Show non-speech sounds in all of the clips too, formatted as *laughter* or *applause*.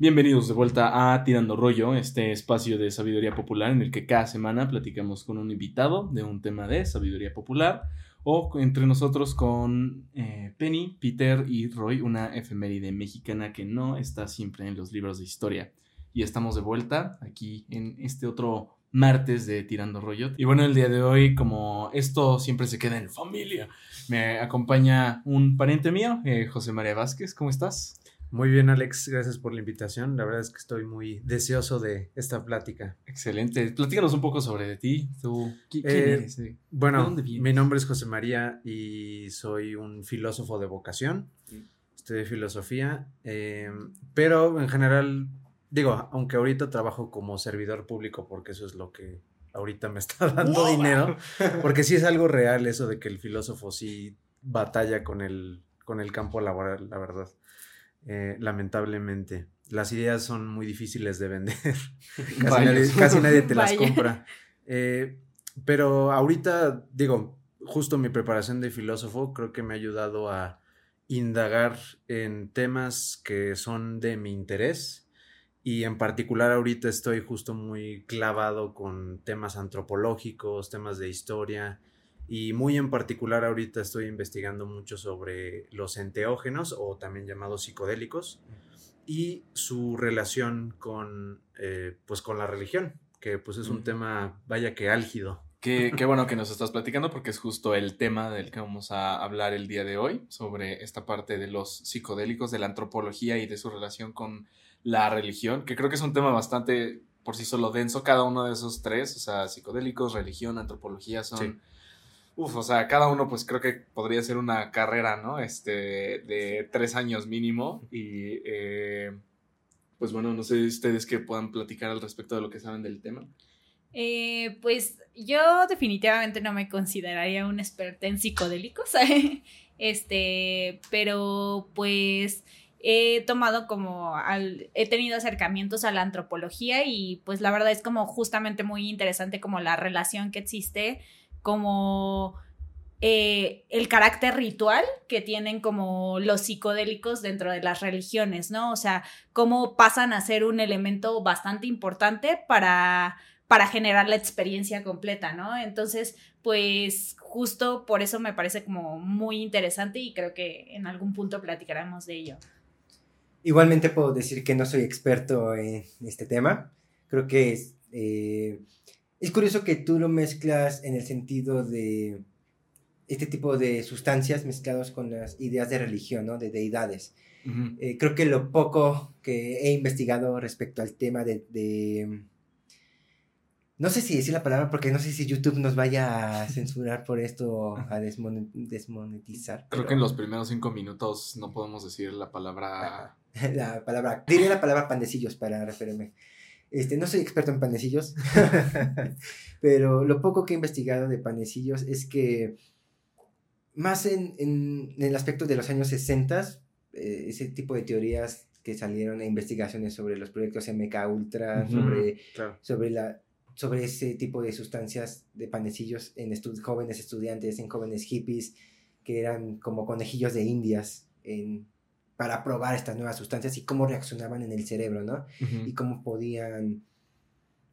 Bienvenidos de vuelta a Tirando Rollo, este espacio de sabiduría popular en el que cada semana platicamos con un invitado de un tema de sabiduría popular o entre nosotros con eh, Penny, Peter y Roy, una efeméride mexicana que no está siempre en los libros de historia. Y estamos de vuelta aquí en este otro martes de Tirando Rollo. Y bueno, el día de hoy, como esto siempre se queda en familia, me acompaña un pariente mío, eh, José María Vázquez. ¿Cómo estás? Muy bien, Alex, gracias por la invitación. La verdad es que estoy muy deseoso de esta plática. Excelente. Platícanos un poco sobre ti. ¿Tú, ¿Quién eh, eres? Bueno, mi nombre es José María y soy un filósofo de vocación. Mm. Estudié filosofía, em, pero en general, digo, aunque ahorita trabajo como servidor público porque eso es lo que ahorita me está *laughs* dando dinero, *laughs* porque sí es algo real eso de que el filósofo sí batalla con el, con el campo laboral, la verdad. Eh, lamentablemente. Las ideas son muy difíciles de vender. *laughs* casi, nadie, te las compra. Eh, pero ahorita, digo, justo mi preparación de filósofo creo que me ha ayudado a indagar en temas que son de mi interés y en particular ahorita estoy justo muy clavado con temas antropológicos, temas de historia y muy en particular ahorita estoy investigando mucho sobre los enteógenos o también llamados psicodélicos y su relación con, eh, pues con la religión, que pues es un tema, vaya que álgido. Qué, qué, bueno *laughs* que nos estás platicando porque es justo el tema del que vamos a hablar el día de hoy, sobre esta parte de los psicodélicos, de la antropología y de su relación con la religión, que creo que es un tema bastante por sí solo denso, cada uno de esos tres, o sea, psicodélicos, religión, antropología, son... Uf, o sea, cada uno pues creo que podría ser una carrera, ¿no? Este, de tres años mínimo. Y eh, pues bueno, no sé ustedes que puedan platicar al respecto de lo que saben del tema. Eh, pues yo definitivamente no me consideraría un experta en psicodélicos, *laughs* este, pero pues he tomado como, he tenido acercamientos a la antropología y pues la verdad es como justamente muy interesante como la relación que existe como eh, el carácter ritual que tienen como los psicodélicos dentro de las religiones, ¿no? O sea, cómo pasan a ser un elemento bastante importante para, para generar la experiencia completa, ¿no? Entonces, pues justo por eso me parece como muy interesante y creo que en algún punto platicaremos de ello. Igualmente puedo decir que no soy experto en este tema. Creo que eh, es curioso que tú lo mezclas en el sentido de este tipo de sustancias mezclados con las ideas de religión, ¿no? De deidades. Eh, creo que lo poco que he investigado respecto al tema de, No sé si decir la palabra porque no sé si YouTube nos vaya a *laughs* censurar por esto, a desmonetizar. Creo que en los primeros cinco minutos no podemos decir la palabra... *laughs* La palabra... Diré la palabra pandecillos para referirme. Este, no soy experto en panecillos, *laughs* *laughs* pero lo poco que he investigado de panecillos es que más en, en, el aspecto de los años 60, eh, ese tipo de teorías que salieron e investigaciones sobre los proyectos MK Ultra, sobre, sobre, la, sobre ese tipo de sustancias de panecillos en jóvenes estudiantes, en jóvenes hippies, que eran como conejillos de indias en para probar estas nuevas sustancias y cómo reaccionaban en el cerebro, ¿no? Y cómo podían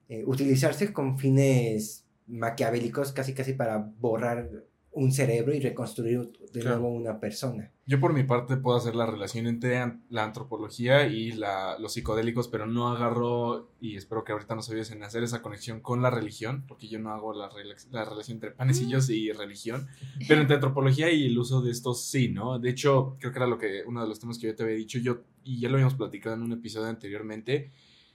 eh, utilizarse con fines maquiavélicos, casi casi para borrar un cerebro y reconstruir de nuevo una persona. Yo por mi parte puedo hacer la relación entre la antropología y los psicodélicos, pero no agarro, y espero que ahorita nos ayudes en hacer esa conexión con la religión, porque yo no hago la, la relación entre panecillos y religión, pero entre antropología y el uso de estos sí, ¿no? De hecho, creo que era lo que uno de los temas que yo te había dicho, yo, y ya lo habíamos platicado en un episodio anteriormente,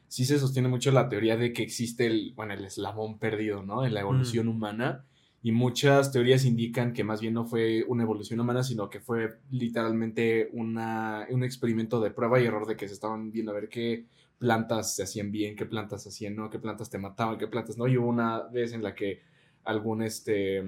sí se sostiene mucho la teoría de que existe el, bueno, el eslabón perdido, ¿no? En la evolución mm. humana y muchas teorías indican que más bien no fue una evolución humana, sino que fue literalmente una, un experimento de prueba y error de que se estaban viendo a ver qué plantas se hacían bien, qué plantas hacían no, qué plantas te mataban, qué plantas no. Y hubo una vez en la que algún este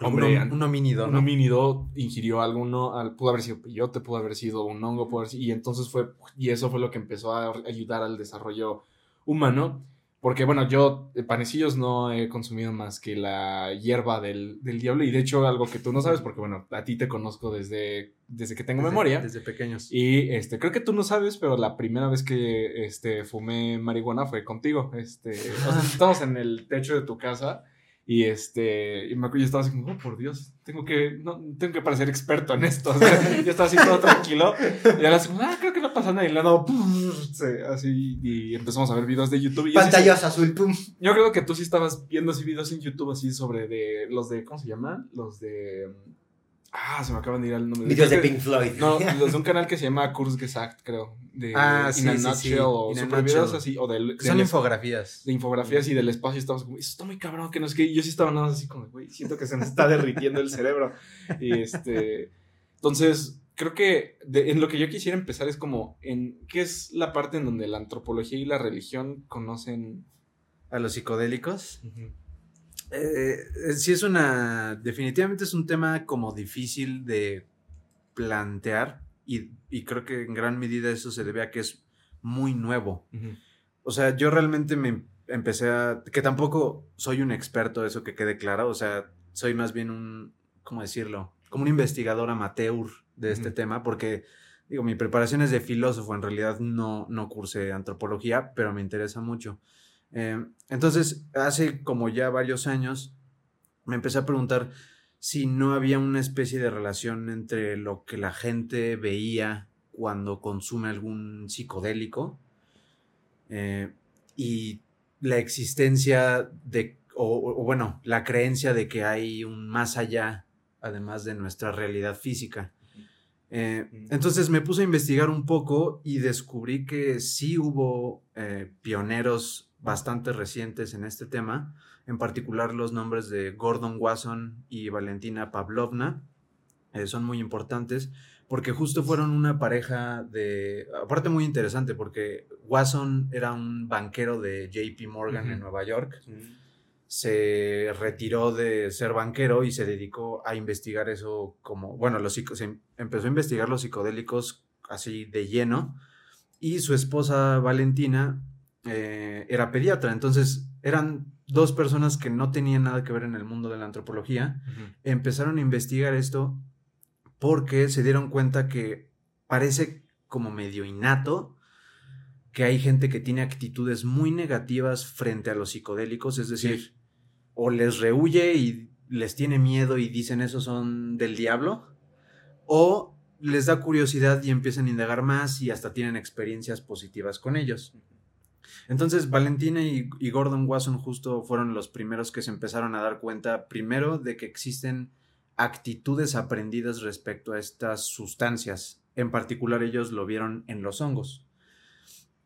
hombre, un, homínido, un homínido ingirió alguno, pudo haber sido peyote, pudo haber sido un hongo, pudo haber y entonces fue, y eso fue lo que empezó a ayudar al desarrollo humano Porque, bueno, yo panecillos no he consumido más que la hierba del, del, diablo. Y de hecho, algo que tú no sabes, porque, bueno, a ti te conozco desde, desde que tengo memoria. Desde pequeños. Y este, creo que tú no sabes, pero la primera vez que este, fumé marihuana fue contigo. Este, o sea, *laughs* estamos en el techo de tu casa. Y este, y me acuerdo, yo estaba así como, oh, por Dios, tengo que, no, tengo que parecer experto en esto. *laughs* O sea, yo estaba así todo tranquilo. Y ahora así, ah, creo que no pasa nada. Y luego, así, y empezamos a ver videos de YouTube. Y Pantallas azul, pum. Yo creo que tú sí estabas viendo así videos en YouTube así sobre de, los de, ¿cómo se llaman? Los de Ah, se me acaban de ir al nombre. Videos de Pink Floyd. No, *laughs* los de un canal que se llama Kurzgesagt, creo. De ah, sí, sí, sí. o super videos así. O de, Son infografías. De infografías y del espacio. Estamos como, eso está muy cabrón, que no es que yo sí estaba nada así como, güey, siento que se me está derritiendo el cerebro. Y este. Entonces, creo que en lo que yo quisiera empezar es como, en ¿qué es la parte en donde la antropología y la religión conocen. A los psicodélicos? Eh, eh, sí es una, definitivamente es un tema como difícil de plantear y, creo que en gran medida eso se debe a que es muy nuevo. O sea, yo realmente me empecé a, que tampoco soy un experto, eso que quede claro, o sea, soy más bien un, ¿cómo decirlo? Como un investigador amateur de este tema, porque digo, mi preparación es de filósofo, en realidad no, no cursé antropología, pero me interesa mucho. Eh, entonces, hace como ya varios años, me empecé a preguntar si no había una especie de relación entre lo que la gente veía cuando consume algún psicodélico eh, y la existencia de, o, bueno, la creencia de que hay un más allá, además de nuestra realidad física. Eh, entonces me puse a investigar un poco y descubrí que sí hubo pioneros bastante recientes en este tema, en particular los nombres de Gordon Wasson y Valentina Pavlovna, eh, son muy importantes porque justo fueron una pareja de, aparte muy interesante porque Wasson era un banquero de JP Morgan en Nueva York, se retiró de ser banquero y se dedicó a investigar eso como, bueno, los, se empezó a investigar los psicodélicos así de lleno y su esposa Valentina eh, era pediatra, entonces eran dos personas que no tenían nada que ver en el mundo de la antropología, empezaron a investigar esto porque se dieron cuenta que parece como medio innato que hay gente que tiene actitudes muy negativas frente a los psicodélicos, es decir, o les rehuye y les tiene miedo y dicen eso son del diablo, o les da curiosidad y empiezan a indagar más y hasta tienen experiencias positivas con ellos. Entonces, Valentina y, Gordon Wasson justo fueron los primeros que se empezaron a dar cuenta, primero, de que existen actitudes aprendidas respecto a estas sustancias. En particular, ellos lo vieron en los hongos.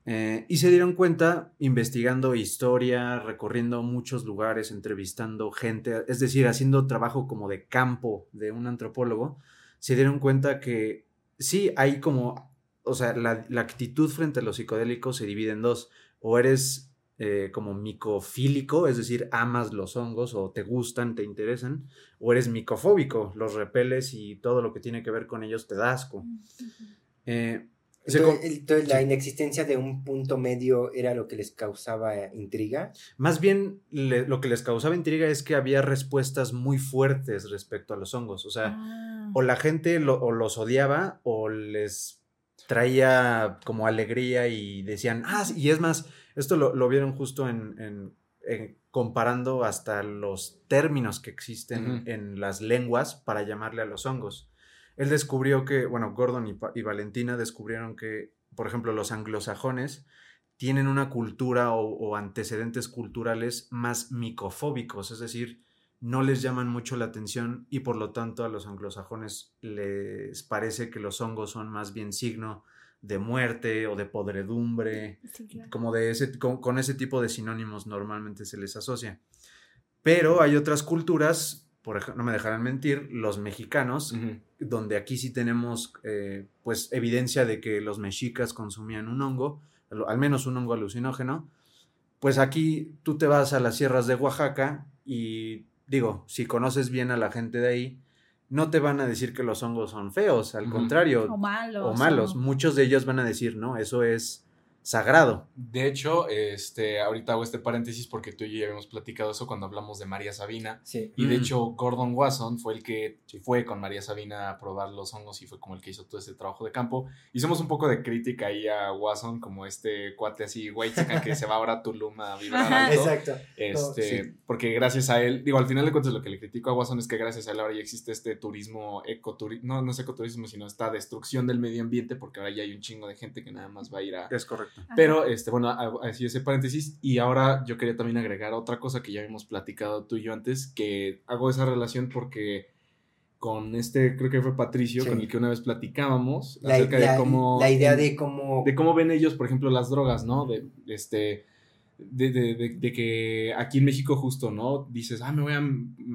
Eh, y se dieron cuenta investigando historia, recorriendo muchos lugares, entrevistando gente, es decir, haciendo trabajo como de campo de un antropólogo, se dieron cuenta que sí hay como, o sea, la, la actitud frente a los psicodélicos se divide en dos o eres eh, como micofílico, es decir, amas los hongos o te gustan, te interesan, o eres micofóbico, los repeles y todo lo que tiene que ver con ellos te da asco. Eh, entonces, la inexistencia de un punto medio era lo que les causaba intriga. Más bien lo que les causaba intriga es que había respuestas muy fuertes respecto a los hongos. O sea, ah. o la gente o los odiaba o les traía como alegría y decían, ah, y es más, esto lo, vieron justo en, comparando hasta los términos que existen en las lenguas para llamarle a los hongos. Él descubrió que, bueno, Gordon y, Valentina descubrieron que, por ejemplo, los anglosajones tienen una cultura o antecedentes culturales más micofóbicos, es decir, no les llaman mucho la atención y por lo tanto a los anglosajones les parece que los hongos son más bien signo de muerte o de podredumbre, como de ese, con, ese tipo de sinónimos normalmente se les asocia. Pero hay otras culturas, por ejemplo, no me dejarán mentir, los mexicanos, donde aquí sí tenemos eh, pues evidencia de que los mexicas consumían un hongo, al menos un hongo alucinógeno, pues aquí tú te vas a las sierras de Oaxaca y digo, si conoces bien a la gente de ahí, no te van a decir que los hongos son feos, al contrario. O malos. O malos. Muchos de ellos van a decir, no, eso es sagrado. De hecho, este, ahorita hago este paréntesis porque tú y yo ya habíamos platicado eso cuando hablamos de María Sabina. Sí. Y de mm. hecho, Gordon Wasson fue el que fue con María Sabina a probar los hongos y fue como el que hizo todo ese trabajo de campo. Hicimos un poco de crítica ahí a Wasson, como este cuate así, güey, que se va ahora a Tulum a vibrar Exacto. Este, porque gracias a él, digo, al final de cuentas lo que le critico a Wasson es que gracias a él ahora ya existe este turismo ecoturismo, no, no es ecoturismo, sino esta destrucción del medio ambiente porque ahora ya hay un chingo de gente que nada más va a ir a... Es correcto. Pero, este, bueno, así ese paréntesis. Y ahora yo quería también agregar otra cosa que ya habíamos platicado tú y yo antes, que hago esa relación porque con este, creo que fue Patricio, con el que una vez platicábamos acerca de cómo... La idea de cómo... De cómo ven ellos, por ejemplo, las drogas, ¿no? De, este... De, de, de, que aquí en México justo, ¿no? Dices, ah, me voy a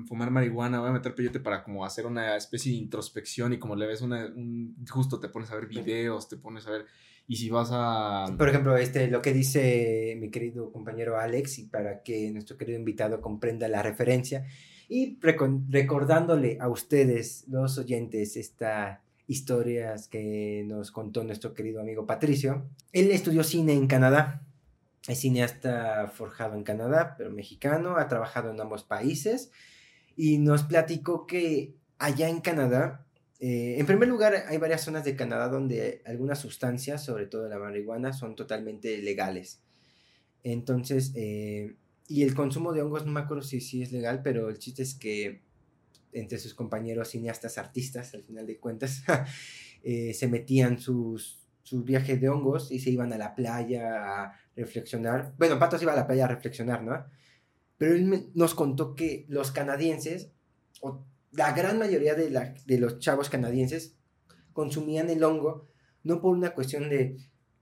fumar marihuana, voy a meter peyote para como hacer una especie de introspección y como le ves una, un, justo te pones a ver videos, te pones a ver y si vas a... Por ejemplo, este, lo que dice mi querido compañero Alex, y para que nuestro querido invitado comprenda la referencia, y recordándole a ustedes, los oyentes, estas historias que nos contó nuestro querido amigo Patricio, él estudió cine en Canadá, es cineasta forjado en Canadá, pero mexicano, ha trabajado en ambos países, y nos platicó que allá en Canadá eh, en primer lugar, hay varias zonas de Canadá donde algunas sustancias, sobre todo la marihuana, son totalmente legales. Entonces, eh, y el consumo de hongos, no me acuerdo si, si es legal, pero el chiste es que entre sus compañeros cineastas, artistas, al final de cuentas, *laughs* eh, se metían sus, sus viajes de hongos y se iban a la playa a reflexionar. Bueno, Patos iba a la playa a reflexionar, ¿no? Pero él nos contó que los canadienses, la gran mayoría de, la, de los chavos canadienses consumían el hongo no por una cuestión de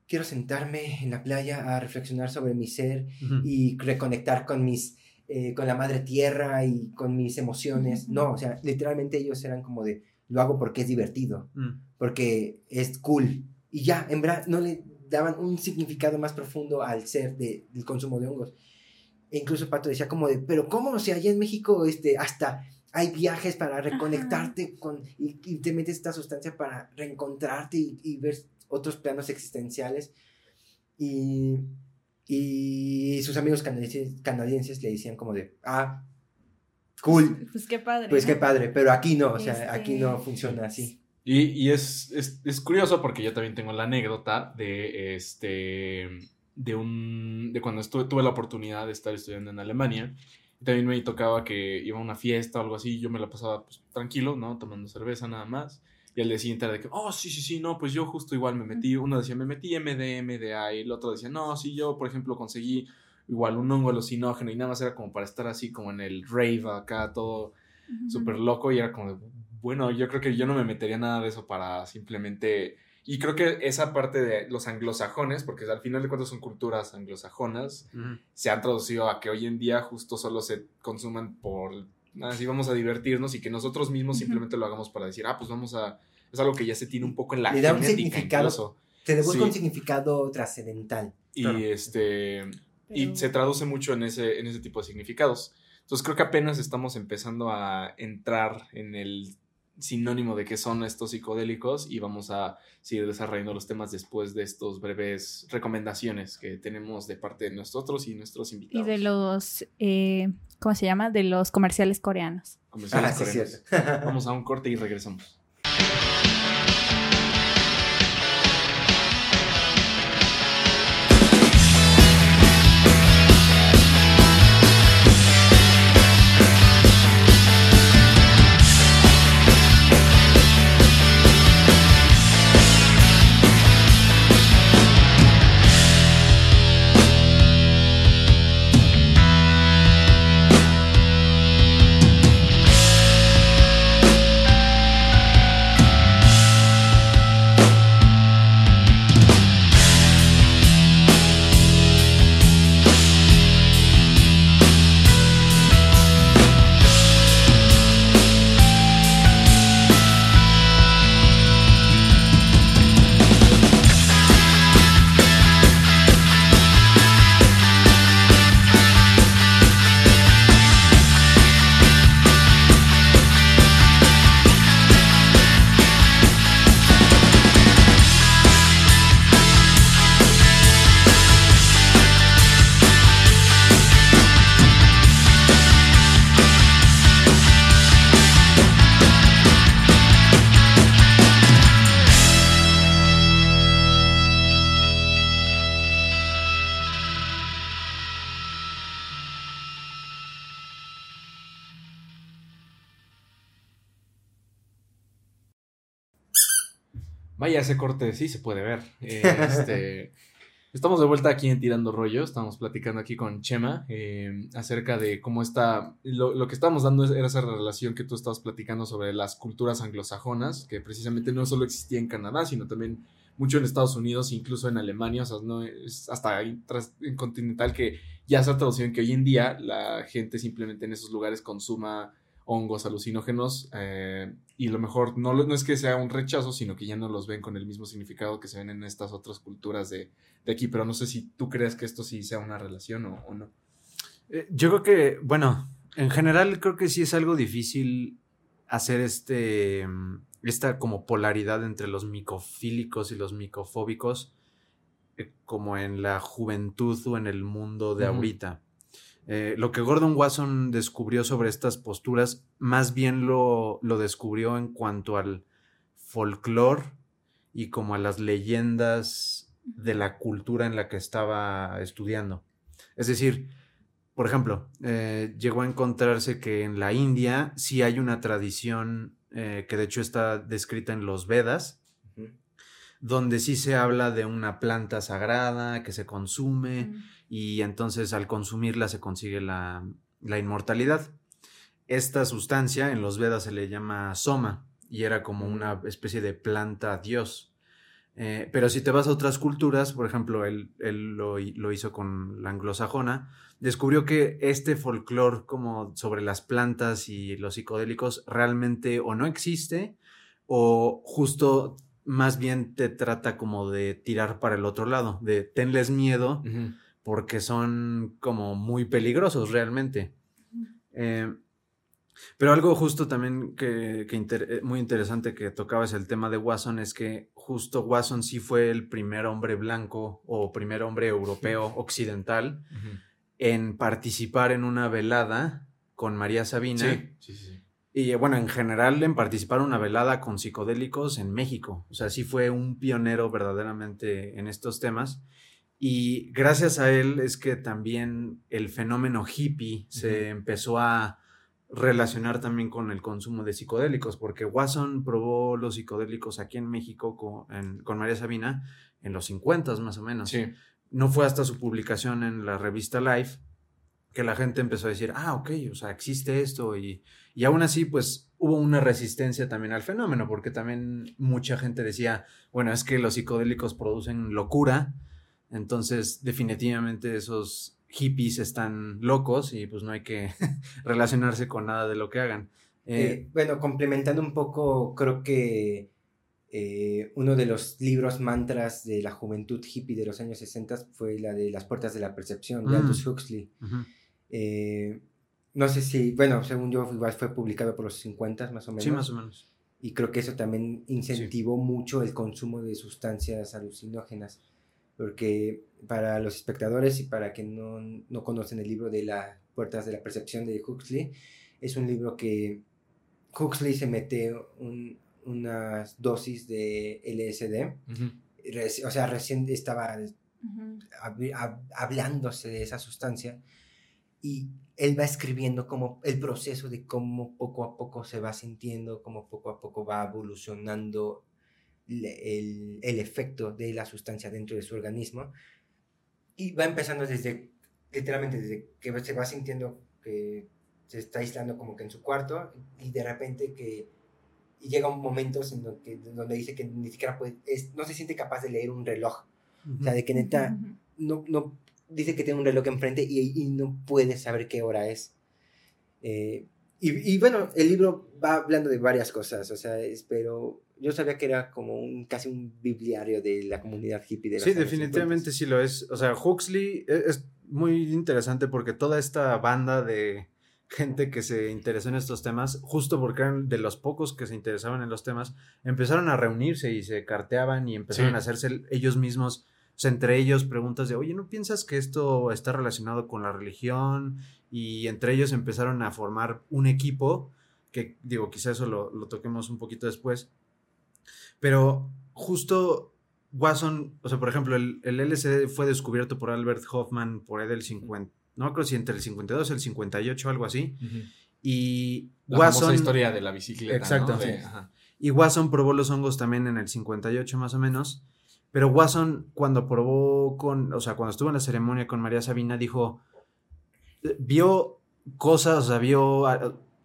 quiero sentarme en la playa a reflexionar sobre mi ser y reconectar con mis eh, con la madre tierra y con mis emociones. No, o sea, literalmente ellos eran como de lo hago porque es divertido, mm. porque es cool. Y ya, en verdad, no le daban un significado más profundo al ser de, del consumo de hongos. E incluso Pato decía como de, pero ¿cómo? O sea, allá en México, este, hasta hay viajes para reconectarte con, y, te metes esta sustancia para reencontrarte y, ver otros planos existenciales. Y, y sus amigos canadienses, canadienses, le decían como de, ah, cool. Pues qué padre. Pues qué padre, pero aquí no, o sea, aquí no este, funciona así. Y, y es, es, es, curioso porque yo también tengo la anécdota de este de un de cuando estuve, tuve la oportunidad de estar estudiando en Alemania también me tocaba que iba a una fiesta o algo así, yo me la pasaba pues, tranquilo, ¿no? Tomando cerveza nada más. Y al día siguiente era de que, oh, sí, sí, sí, no, pues yo justo igual me metí. Uno decía, me metí MD, MDA. Y el otro decía, no, sí, yo, por ejemplo, conseguí igual un hongo alucinógeno. Y nada más era como para estar así como en el rave acá, todo súper loco. Y era como de, bueno, yo creo que yo no me metería nada de eso para simplemente y creo que esa parte de los anglosajones, porque al final de cuentas son culturas anglosajonas, se han traducido a que hoy en día justo solo se consuman por, así vamos a divertirnos y que nosotros mismos simplemente lo hagamos para decir, ah, pues vamos a, es algo que ya se tiene un poco en la Le da un significado, te devuelve un significado trascendental. Y este, y se traduce mucho en ese, en ese tipo de significados. Entonces creo que apenas estamos empezando a entrar en el sinónimo de qué son estos psicodélicos y vamos a seguir desarrollando los temas después de estos breves recomendaciones que tenemos de parte de nosotros y nuestros invitados. Y de los, eh, ¿cómo se llama? De los comerciales coreanos. Comerciales ah, coreanos. *laughs* vamos a un corte y regresamos. Ese corte sí se puede ver. Este, *laughs* estamos de vuelta aquí en Tirando Rollo. Estamos platicando aquí con Chema eh, acerca de cómo está. Lo, que estábamos dando era esa relación que tú estabas platicando sobre las culturas anglosajonas, que precisamente no solo existía en Canadá, sino también mucho en Estados Unidos, incluso en Alemania. O sea, no es hasta en continental que ya se ha traducido en que hoy en día la gente simplemente en esos lugares consuma hongos alucinógenos eh, y lo mejor no, no es que sea un rechazo, sino que ya no los ven con el mismo significado que se ven en estas otras culturas de, aquí, pero no sé si tú crees que esto sí sea una relación o, no. Eh, yo creo que, bueno, en general creo que sí es algo difícil hacer este, esta como polaridad entre los micofílicos y los micofóbicos, eh, como en la juventud o en el mundo de ahorita. Eh, lo que Gordon Wasson descubrió sobre estas posturas, más bien lo, lo descubrió en cuanto al folclore y como a las leyendas de la cultura en la que estaba estudiando. Es decir, por ejemplo, eh, llegó a encontrarse que en la India sí hay una tradición eh, que de hecho está descrita en los Vedas, donde sí se habla de una planta sagrada que se consume y entonces al consumirla se consigue la, inmortalidad. Esta sustancia en los Vedas se le llama soma y era como una especie de planta dios. Eh, pero si te vas a otras culturas, por ejemplo, él, lo, hizo con la anglosajona, descubrió que este folclore como sobre las plantas y los psicodélicos realmente o no existe o justo más bien te trata como de tirar para el otro lado, de tenles miedo porque son como muy peligrosos realmente. Eh, pero algo justo también que, eh, muy interesante que tocaba es el tema de Watson, es que justo Watson sí fue el primer hombre blanco o primer hombre europeo *laughs* occidental en participar en una velada con María Sabina. Sí, sí, sí. Y bueno, en general en participar en una velada con psicodélicos en México. O sea, sí fue un pionero verdaderamente en estos temas. Y gracias a él es que también el fenómeno hippie se empezó a relacionar también con el consumo de psicodélicos, porque Watson probó los psicodélicos aquí en México con, María Sabina en los 50 más o menos. No fue hasta su publicación en la revista Life que la gente empezó a decir, ah, ok, o sea, existe esto y, y aún así, pues hubo una resistencia también al fenómeno, porque también mucha gente decía, bueno, es que los psicodélicos producen locura entonces, definitivamente esos hippies están locos y pues no hay que *laughs* relacionarse con nada de lo que hagan. Eh, eh, bueno, complementando un poco, creo que eh, uno de los libros mantras de la juventud hippie de los años 60 fue la de Las Puertas de la Percepción, de mm. Aldous Huxley. no sé si, bueno, según yo, igual fue publicado por los 50 más o menos. Sí, más o menos. Y creo que eso también incentivó mucho el consumo de sustancias alucinógenas porque para los espectadores y para quien no, no conocen el libro de las puertas de la percepción de Huxley, es un libro que Huxley se mete un, unas dosis de LSD, o sea, recién estaba hablándose de esa sustancia y él va escribiendo como el proceso de cómo poco a poco se va sintiendo, cómo poco a poco va evolucionando el, el, efecto de la sustancia dentro de su organismo y va empezando desde, literalmente desde que se va sintiendo que se está aislando como que en su cuarto y de repente que y llega un momento en donde, donde dice que ni siquiera puede, no se siente capaz de leer un reloj. O sea, de que neta, no, no, dice que tiene un reloj enfrente y, y no puede saber qué hora es. Eh, y, y, bueno, el libro va hablando de varias cosas, o sea, pero yo sabía que era como un casi un bibliario de la comunidad hippie de Sí, definitivamente sí lo es. O sea, Huxley e, es muy interesante porque toda esta banda de gente que se interesó en estos temas, justo porque eran de los pocos que se interesaban en los temas, empezaron a reunirse y se carteaban y empezaron a hacerse ellos mismos, o sea, entre ellos preguntas de, oye, ¿no piensas que esto está relacionado con la religión? Y entre ellos empezaron a formar un equipo, que digo, quizá eso lo, lo toquemos un poquito después, pero justo Watson, o sea, por ejemplo, el, el LSD fue descubierto por Albert Hoffman por ahí del 50, no creo si entre el 52 y el 58, algo así. Y la Watson. historia de la bicicleta. Exactamente. Y Watson probó los hongos también en el 58 más o menos. Pero Watson cuando probó con, o sea, cuando estuvo en la ceremonia con María Sabina, dijo, vio cosas, o sea, vio,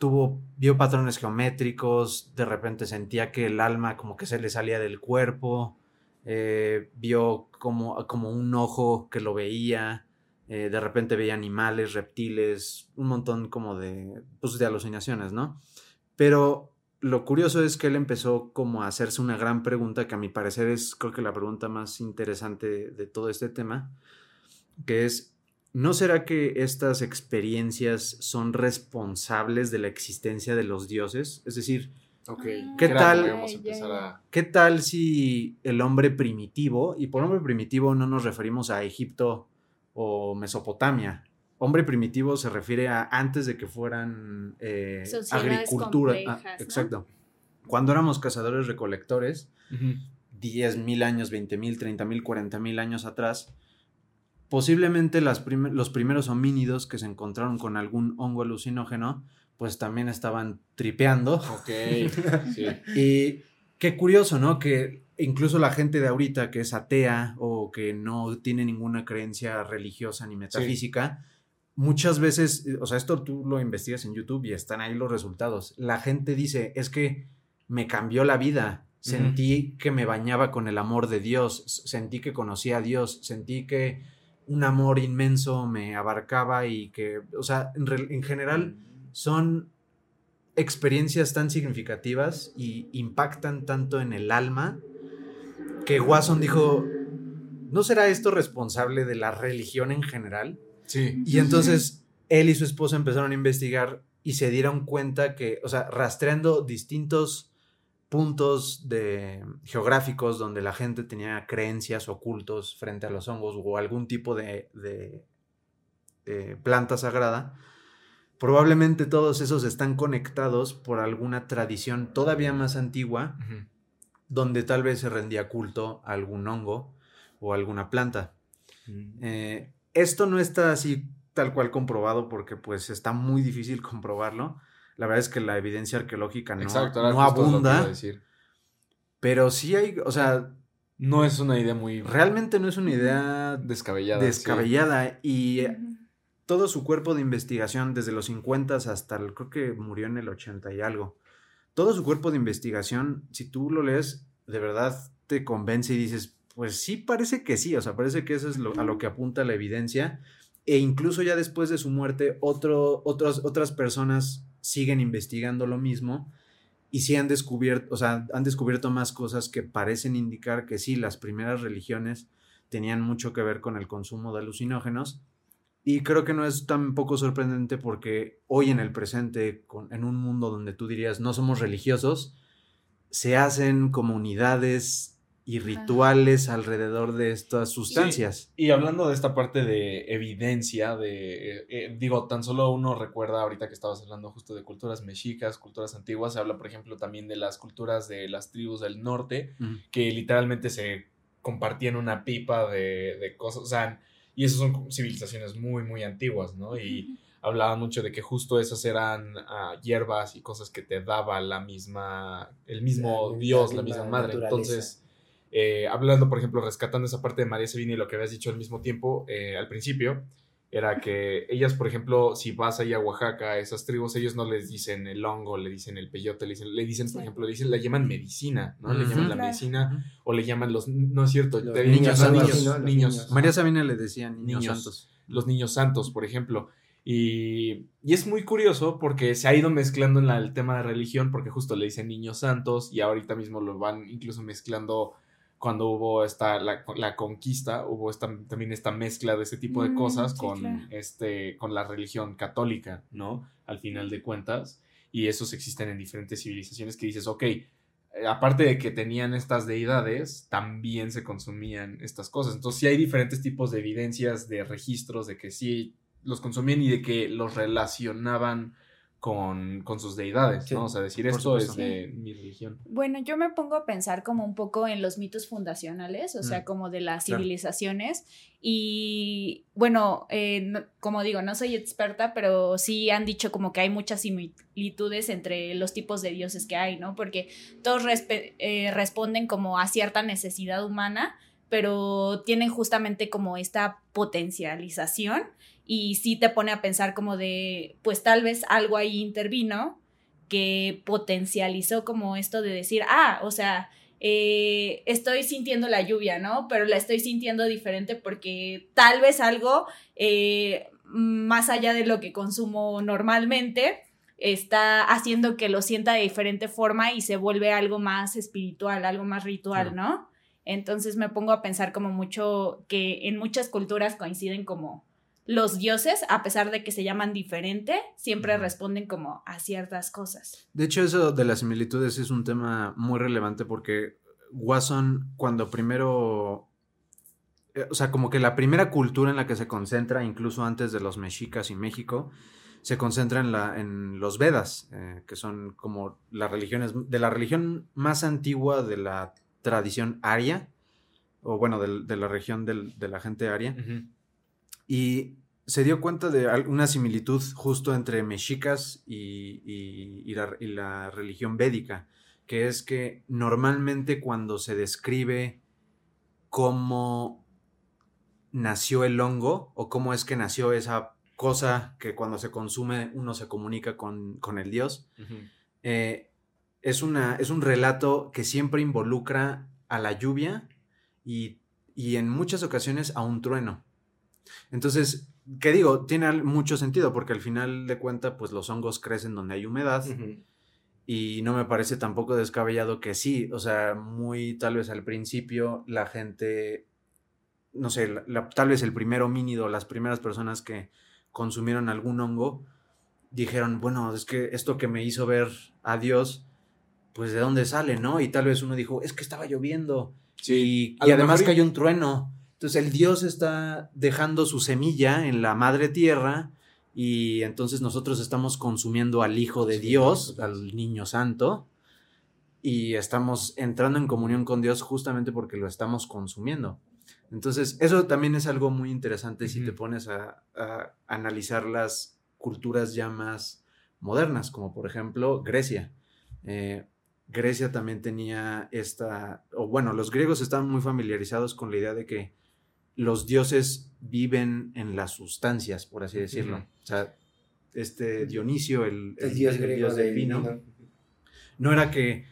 tuvo, vio patrones geométricos, de repente sentía que el alma como que se le salía del cuerpo, eh, vio como, como un ojo que lo veía, eh, de repente veía animales, reptiles, un montón como de, pues, de alucinaciones, ¿no? Pero lo curioso es que él empezó como a hacerse una gran pregunta que a mi parecer es creo que la pregunta más interesante de, todo este tema, que es, ¿no será que estas experiencias son responsables de la existencia de los dioses? Es decir, ¿qué, tal, ¿qué tal si el hombre primitivo, y por hombre primitivo no nos referimos a Egipto o Mesopotamia, hombre primitivo se refiere a antes de que fueran eh, agricultura. Ah, exacto. Cuando éramos cazadores recolectores, 10 mil años, 20 mil, 30 mil, 40 mil años atrás, posiblemente las los primeros homínidos que se encontraron con algún hongo alucinógeno, pues también estaban tripeando. Ok. *laughs* sí. Y qué curioso, ¿no? Que incluso la gente de ahorita que es atea o que no tiene ninguna creencia religiosa ni metafísica, muchas veces, o sea, esto tú lo investigas en YouTube y están ahí los resultados. La gente dice, es que me cambió la vida. Sentí que me bañaba con el amor de Dios, sentí que conocía a Dios, sentí que un amor inmenso me abarcaba y que, o sea, en, general son experiencias tan significativas y impactan tanto en el alma que Wasson dijo, ¿no será esto responsable de la religión en general? Y entonces él y su esposa empezaron a investigar y se dieron cuenta que, o sea, rastreando distintos puntos de, geográficos donde la gente tenía creencias ocultos frente a los hongos o algún tipo de, de, planta sagrada, probablemente todos esos están conectados por alguna tradición todavía más antigua, donde tal vez se rendía culto a algún hongo o alguna planta. Mm. Eh, esto no está así tal cual comprobado porque pues está muy difícil *laughs* comprobarlo. La verdad es que la evidencia arqueológica no, no abunda. Decir. Pero sí hay, o sea... No es una idea muy... Realmente no es una idea... Descabellada. Descabellada. Y todo su cuerpo de investigación, desde los 50 hasta, el, creo que murió en el 80 y algo. Todo su cuerpo de investigación, si tú lo lees, de verdad te convence y dices, pues sí, parece que sí, o sea, parece que eso es a lo que apunta la evidencia. E incluso ya después de su muerte, otro, otras personas siguen investigando lo mismo y sí han descubierto, o sea, han descubierto más cosas que parecen indicar que sí, las primeras religiones tenían mucho que ver con el consumo de alucinógenos. Y creo que no es tan poco sorprendente porque hoy en el presente, en un mundo donde tú dirías no somos religiosos, se hacen comunidades y rituales alrededor de estas sustancias. Y hablando de esta parte de evidencia, de, eh, eh, digo, tan solo uno recuerda ahorita que estabas hablando justo de culturas mexicas, culturas antiguas, se habla, por ejemplo, también de las culturas de las tribus del norte, que literalmente se compartían una pipa de, cosas, o sea, y esas son civilizaciones muy, muy antiguas, ¿no? Y hablaban mucho de que justo esas eran ah, hierbas y cosas que te daba la misma, el mismo Dios, la, misma madre. Entonces, eh, hablando, por ejemplo, rescatando esa parte de María Sevilla y lo que habías dicho al mismo tiempo, eh, al principio, era que ellas, por ejemplo, si vas ahí a Oaxaca, a esas tribus, ellos no les dicen el hongo, le dicen el peyote, le dicen, le dicen por ejemplo, le dicen, le llaman medicina, ¿no? Le llaman la medicina, o le llaman los, no es cierto, niños, niños, María Sabina le decían niños, santos. Los niños santos, por ejemplo. Y, y, es muy curioso porque se ha ido mezclando en el tema de religión, porque justo le dicen niños santos y ahorita mismo lo van incluso mezclando cuando hubo esta, la, la conquista, hubo esta, también esta mezcla de ese tipo de mm, cosas con, este, con la religión católica, ¿no? Al final de cuentas. Y esos existen en diferentes civilizaciones que dices, ok, eh, aparte de que tenían estas deidades, también se consumían estas cosas. Entonces sí hay diferentes tipos de evidencias, de registros de que sí los consumían y de que los relacionaban con, sus deidades, ¿no? O sea, decir esto es de mi religión. Bueno, yo me pongo a pensar como un poco en los mitos fundacionales, o sea, mm, como de las civilizaciones. Y bueno, eh, como digo, no soy experta, pero sí han dicho como que hay muchas similitudes entre los tipos de dioses que hay, ¿no? Porque todos eh, responden como a cierta necesidad humana, pero tienen justamente como esta potencialización y sí te pone a pensar como de, pues tal vez algo ahí intervino que potencializó como esto de decir, ah, o sea, eh, estoy sintiendo la lluvia, ¿no? Pero la estoy sintiendo diferente porque tal vez algo eh, más allá de lo que consumo normalmente está haciendo que lo sienta de diferente forma y se vuelve algo más espiritual, algo más ritual, ¿no? Entonces me pongo a pensar como mucho que en muchas culturas coinciden como los dioses, a pesar de que se llaman diferente, siempre responden como a ciertas cosas. De hecho, eso de las similitudes es un tema muy relevante porque Watson, cuando primero, eh, o sea, como que la primera cultura en la que se concentra, incluso antes de los mexicas y México, se concentra en, la, en los Vedas, eh, que son como las religiones, de la religión más antigua de la tradición aria, o bueno, de, la región de la gente aria. Y se dio cuenta de una similitud justo entre mexicas y, la, religión védica, que es que normalmente cuando se describe cómo nació el hongo o cómo es que nació esa cosa que cuando se consume uno se comunica con, el dios, eh, es, una, es un relato que siempre involucra a la lluvia y, y en muchas ocasiones a un trueno. Entonces, ¿qué digo? Tiene mucho sentido porque al final de cuentas, pues los hongos crecen donde hay humedad. Y no me parece tampoco descabellado que sí, o sea, muy tal vez al principio la gente, no sé, tal vez el primer homínido, las primeras personas que consumieron algún hongo, dijeron, bueno, es que esto que me hizo ver a Dios, pues de dónde sale, ¿no? Y tal vez uno dijo, es que estaba lloviendo. Sí, y, además que hay un trueno. Entonces el Dios está dejando su semilla en la madre tierra y entonces nosotros estamos consumiendo al Hijo de Dios, al Niño Santo, y estamos entrando en comunión con Dios justamente porque lo estamos consumiendo. Entonces, eso también es algo muy interesante si te pones a, analizar las culturas ya más modernas, como por ejemplo Grecia. Eh, Grecia también tenía esta, o bueno, los griegos estaban muy familiarizados con la idea de que los dioses viven en las sustancias, por así decirlo. O sea, este Dionisio, el, dios, griego del vino, no era que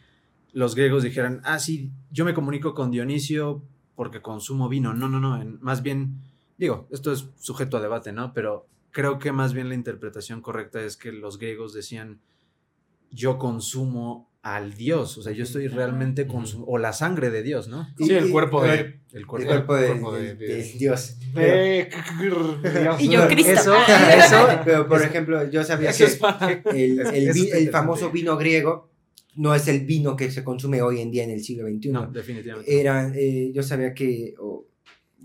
los griegos dijeran, ah, sí, yo me comunico con Dionisio porque consumo vino. No, no, no. más bien, digo, esto es sujeto a debate, ¿no? Pero creo que más bien la interpretación correcta es que los griegos decían, yo consumo al Dios, o sea, yo estoy realmente con su, o la sangre de Dios, ¿no? Sí, el cuerpo de el cuerpo, de, Dios. y yo Cristo. Eso, ah. eso, pero por ejemplo, yo sabía que el, el, famoso vino griego no es el vino que se consume hoy en día en el siglo XXI. No, definitivamente. Era, eh, yo sabía que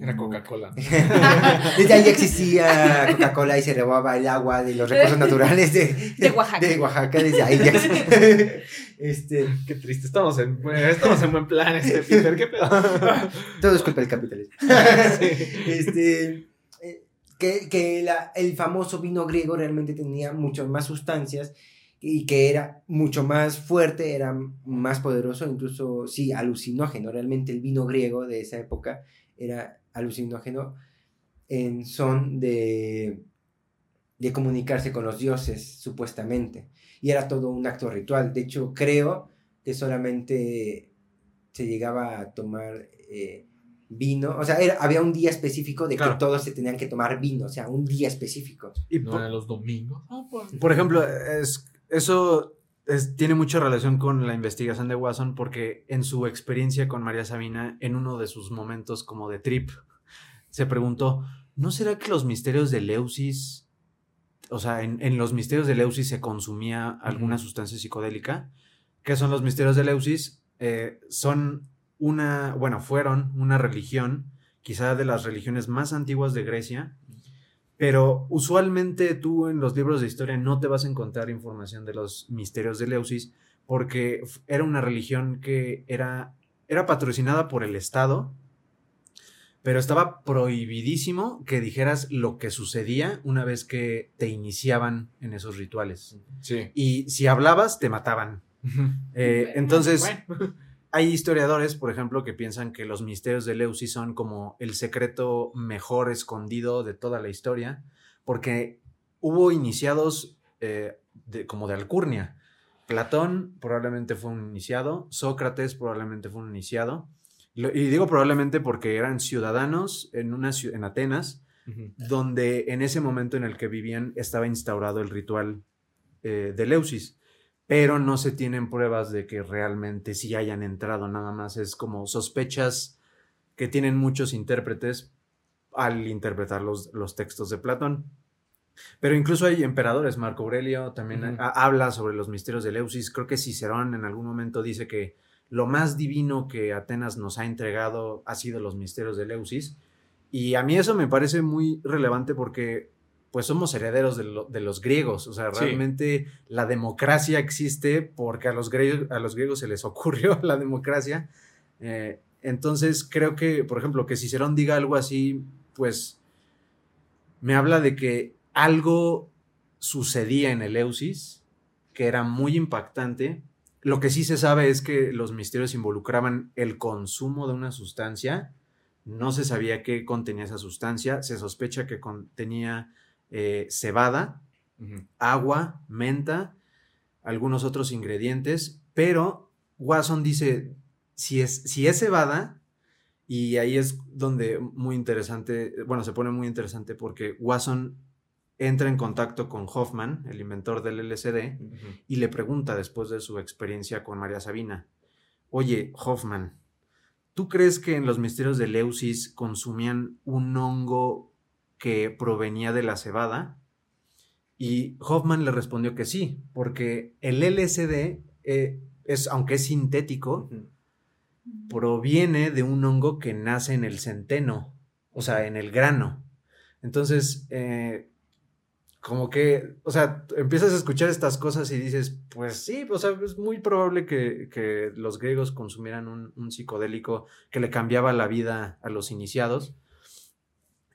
era Coca-Cola. *laughs* Desde ahí existía Coca-Cola y se robaba el agua de los recursos naturales de, de Oaxaca. De Oaxaca, desde ahí *laughs* este... Qué triste, estamos en, estamos en buen plan, este Peter, qué pedo. *laughs* Todo es culpa del capitalismo. Este, eh, que, que la, el famoso vino griego realmente tenía muchas más sustancias y que era mucho más fuerte, era más poderoso, incluso, sí, alucinógeno. Realmente el vino griego de esa época era alucinógeno en son de, de comunicarse con los dioses, supuestamente. Y era todo un acto ritual. De hecho, creo que solamente se llegaba a tomar eh, vino. O sea, había un día específico de que todos se tenían que tomar vino. O sea, un día específico. ¿Y no por, los domingos? Ah, pues. Por ejemplo, es, eso tiene mucha relación con la investigación de Watson porque en su experiencia con María Sabina, en uno de sus momentos como de trip, se preguntó, ¿no será que los misterios de Leusis, o sea, en, los misterios de Leusis se consumía alguna sustancia psicodélica? ¿Qué son los misterios de Leusis? Eh, son una, bueno, fueron una religión, quizá de las religiones más antiguas de Grecia, Pero usualmente tú en los libros de historia no te vas a encontrar información de los misterios de Leusis porque era una religión que era, era patrocinada por el Estado, pero estaba prohibidísimo que dijeras lo que sucedía una vez que te iniciaban en esos rituales. Sí. Y si hablabas, te mataban. Eh, entonces, hay historiadores, por ejemplo, que piensan que los misterios de Leusis son como el secreto mejor escondido de toda la historia, porque hubo iniciados eh, como de alcurnia. Platón probablemente fue un iniciado, Sócrates probablemente fue un iniciado, y digo probablemente porque eran ciudadanos en, una, en Atenas, donde en ese momento en el que vivían estaba instaurado el ritual eh, de Leusis pero no se tienen pruebas de que realmente sí hayan entrado, nada más es como sospechas que tienen muchos intérpretes al interpretar los, los textos de Platón. Pero incluso hay emperadores, Marco Aurelio también habla sobre los misterios de Leusis, creo que Cicerón en algún momento dice que lo más divino que Atenas nos ha entregado ha sido los misterios de Leusis, y a mí eso me parece muy relevante porque pues somos herederos de, los griegos. O sea, realmente la democracia existe porque a los, griegos, a los griegos se les *laughs* ocurrió la democracia. Eh, entonces, creo que, por ejemplo, que Cicerón diga algo así, pues me habla de que algo sucedía en el Eusis que era muy impactante. Lo que sí se sabe es que los misterios involucraban el consumo de una sustancia. No se sabía qué contenía esa sustancia. Se sospecha que contenía eh, cebada, agua, menta, algunos otros ingredientes, pero Watson dice, si es, si es cebada, y ahí es donde muy interesante, bueno, se pone muy interesante porque Watson entra en contacto con Hoffman, el inventor del LSD, y le pregunta después de su experiencia con María Sabina, oye, Hoffman, ¿tú crees que en los misterios de Leusis consumían un hongo que provenía de la cebada. Y Hoffman le respondió que sí, porque el LSD, eh, es, aunque es sintético, proviene de un hongo que nace en el centeno, o sea, en el grano. Entonces, eh, como que, o sea, empiezas a escuchar estas cosas y dices, pues sí, o sea, es muy probable que, los griegos consumieran un, un, psicodélico que le cambiaba la vida a los iniciados.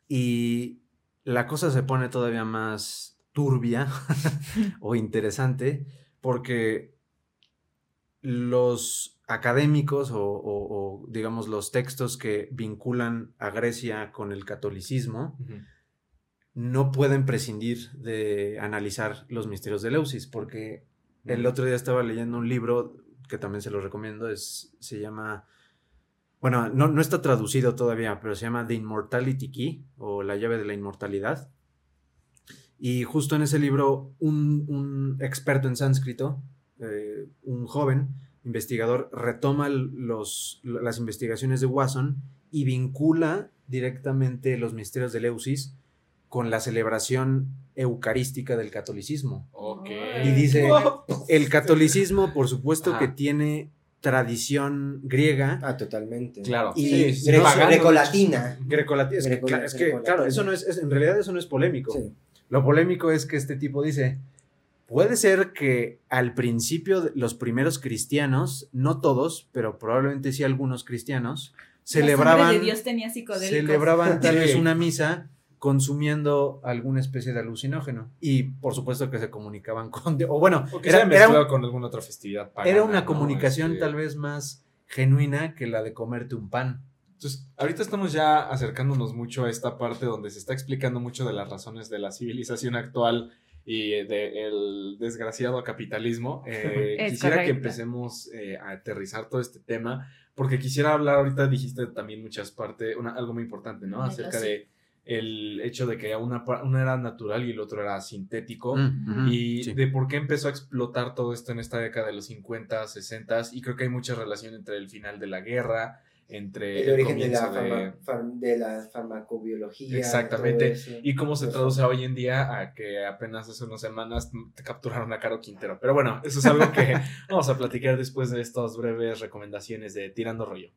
Y la cosa se pone todavía más turbia *laughs* o interesante porque los académicos o, digamos los textos que vinculan a Grecia con el catolicismo no pueden prescindir de analizar los misterios de Leusis porque el otro día estaba leyendo un libro que también se lo recomiendo, es, se llama bueno, no, está traducido todavía, pero se llama The Immortality Key o la llave de la inmortalidad. Y justo en ese libro, un, experto en sánscrito, eh, un joven investigador, retoma los, las investigaciones de Wasson y vincula directamente los misterios de Leusis con la celebración eucarística del catolicismo. Y dice, *laughs* el catolicismo, por supuesto que tiene tradición griega. Ah, totalmente. Claro. Y grecolatina. Grecolatina. Es, que, claro, eso no es, en realidad eso no es polémico. Lo polémico es que este tipo dice, puede ser que al principio los primeros cristianos, no todos, pero probablemente sí algunos cristianos, celebraban, de Dios tenía celebraban tal vez una misa consumiendo alguna especie de alucinógeno. Y por supuesto que se comunicaban *laughs* con... O bueno, era, con alguna otra festividad Era una comunicación este tal vez más genuina que la de comerte un pan. Entonces, ahorita estamos ya acercándonos mucho a esta parte donde se está explicando mucho de las razones de la civilización actual y del desgraciado capitalismo. Eh, *laughs* quisiera que empecemos eh, a aterrizar todo este tema, porque quisiera hablar, ahorita dijiste también muchas partes, algo muy importante, ¿no? Acerca de el hecho de que una, una era natural y el otro era sintético mm, y de por qué empezó a explotar todo esto en esta década de los 50, 60 y creo que hay mucha relación entre el final de la guerra, entre el, origen de la, de... la, farmacobiología. Exactamente. Y cómo se traduce hoy en día a que apenas hace unas semanas te capturaron a Caro Quintero. Pero bueno, eso es algo que *laughs* vamos a platicar después de estas breves recomendaciones de Tirando Rollo.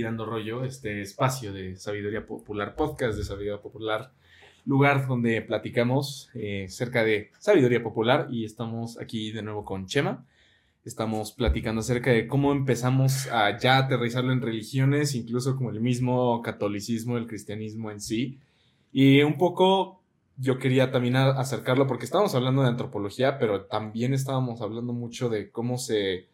Tirando Rollo, este espacio de sabiduría popular, podcast de sabiduría popular, lugar donde platicamos eh, cerca de sabiduría popular y estamos aquí de nuevo con Chema. Estamos platicando acerca de cómo empezamos a ya aterrizarlo en religiones, incluso como el mismo catolicismo, el cristianismo en sí. Y un poco yo quería también acercarlo porque estábamos hablando de antropología, pero también estábamos hablando mucho de cómo se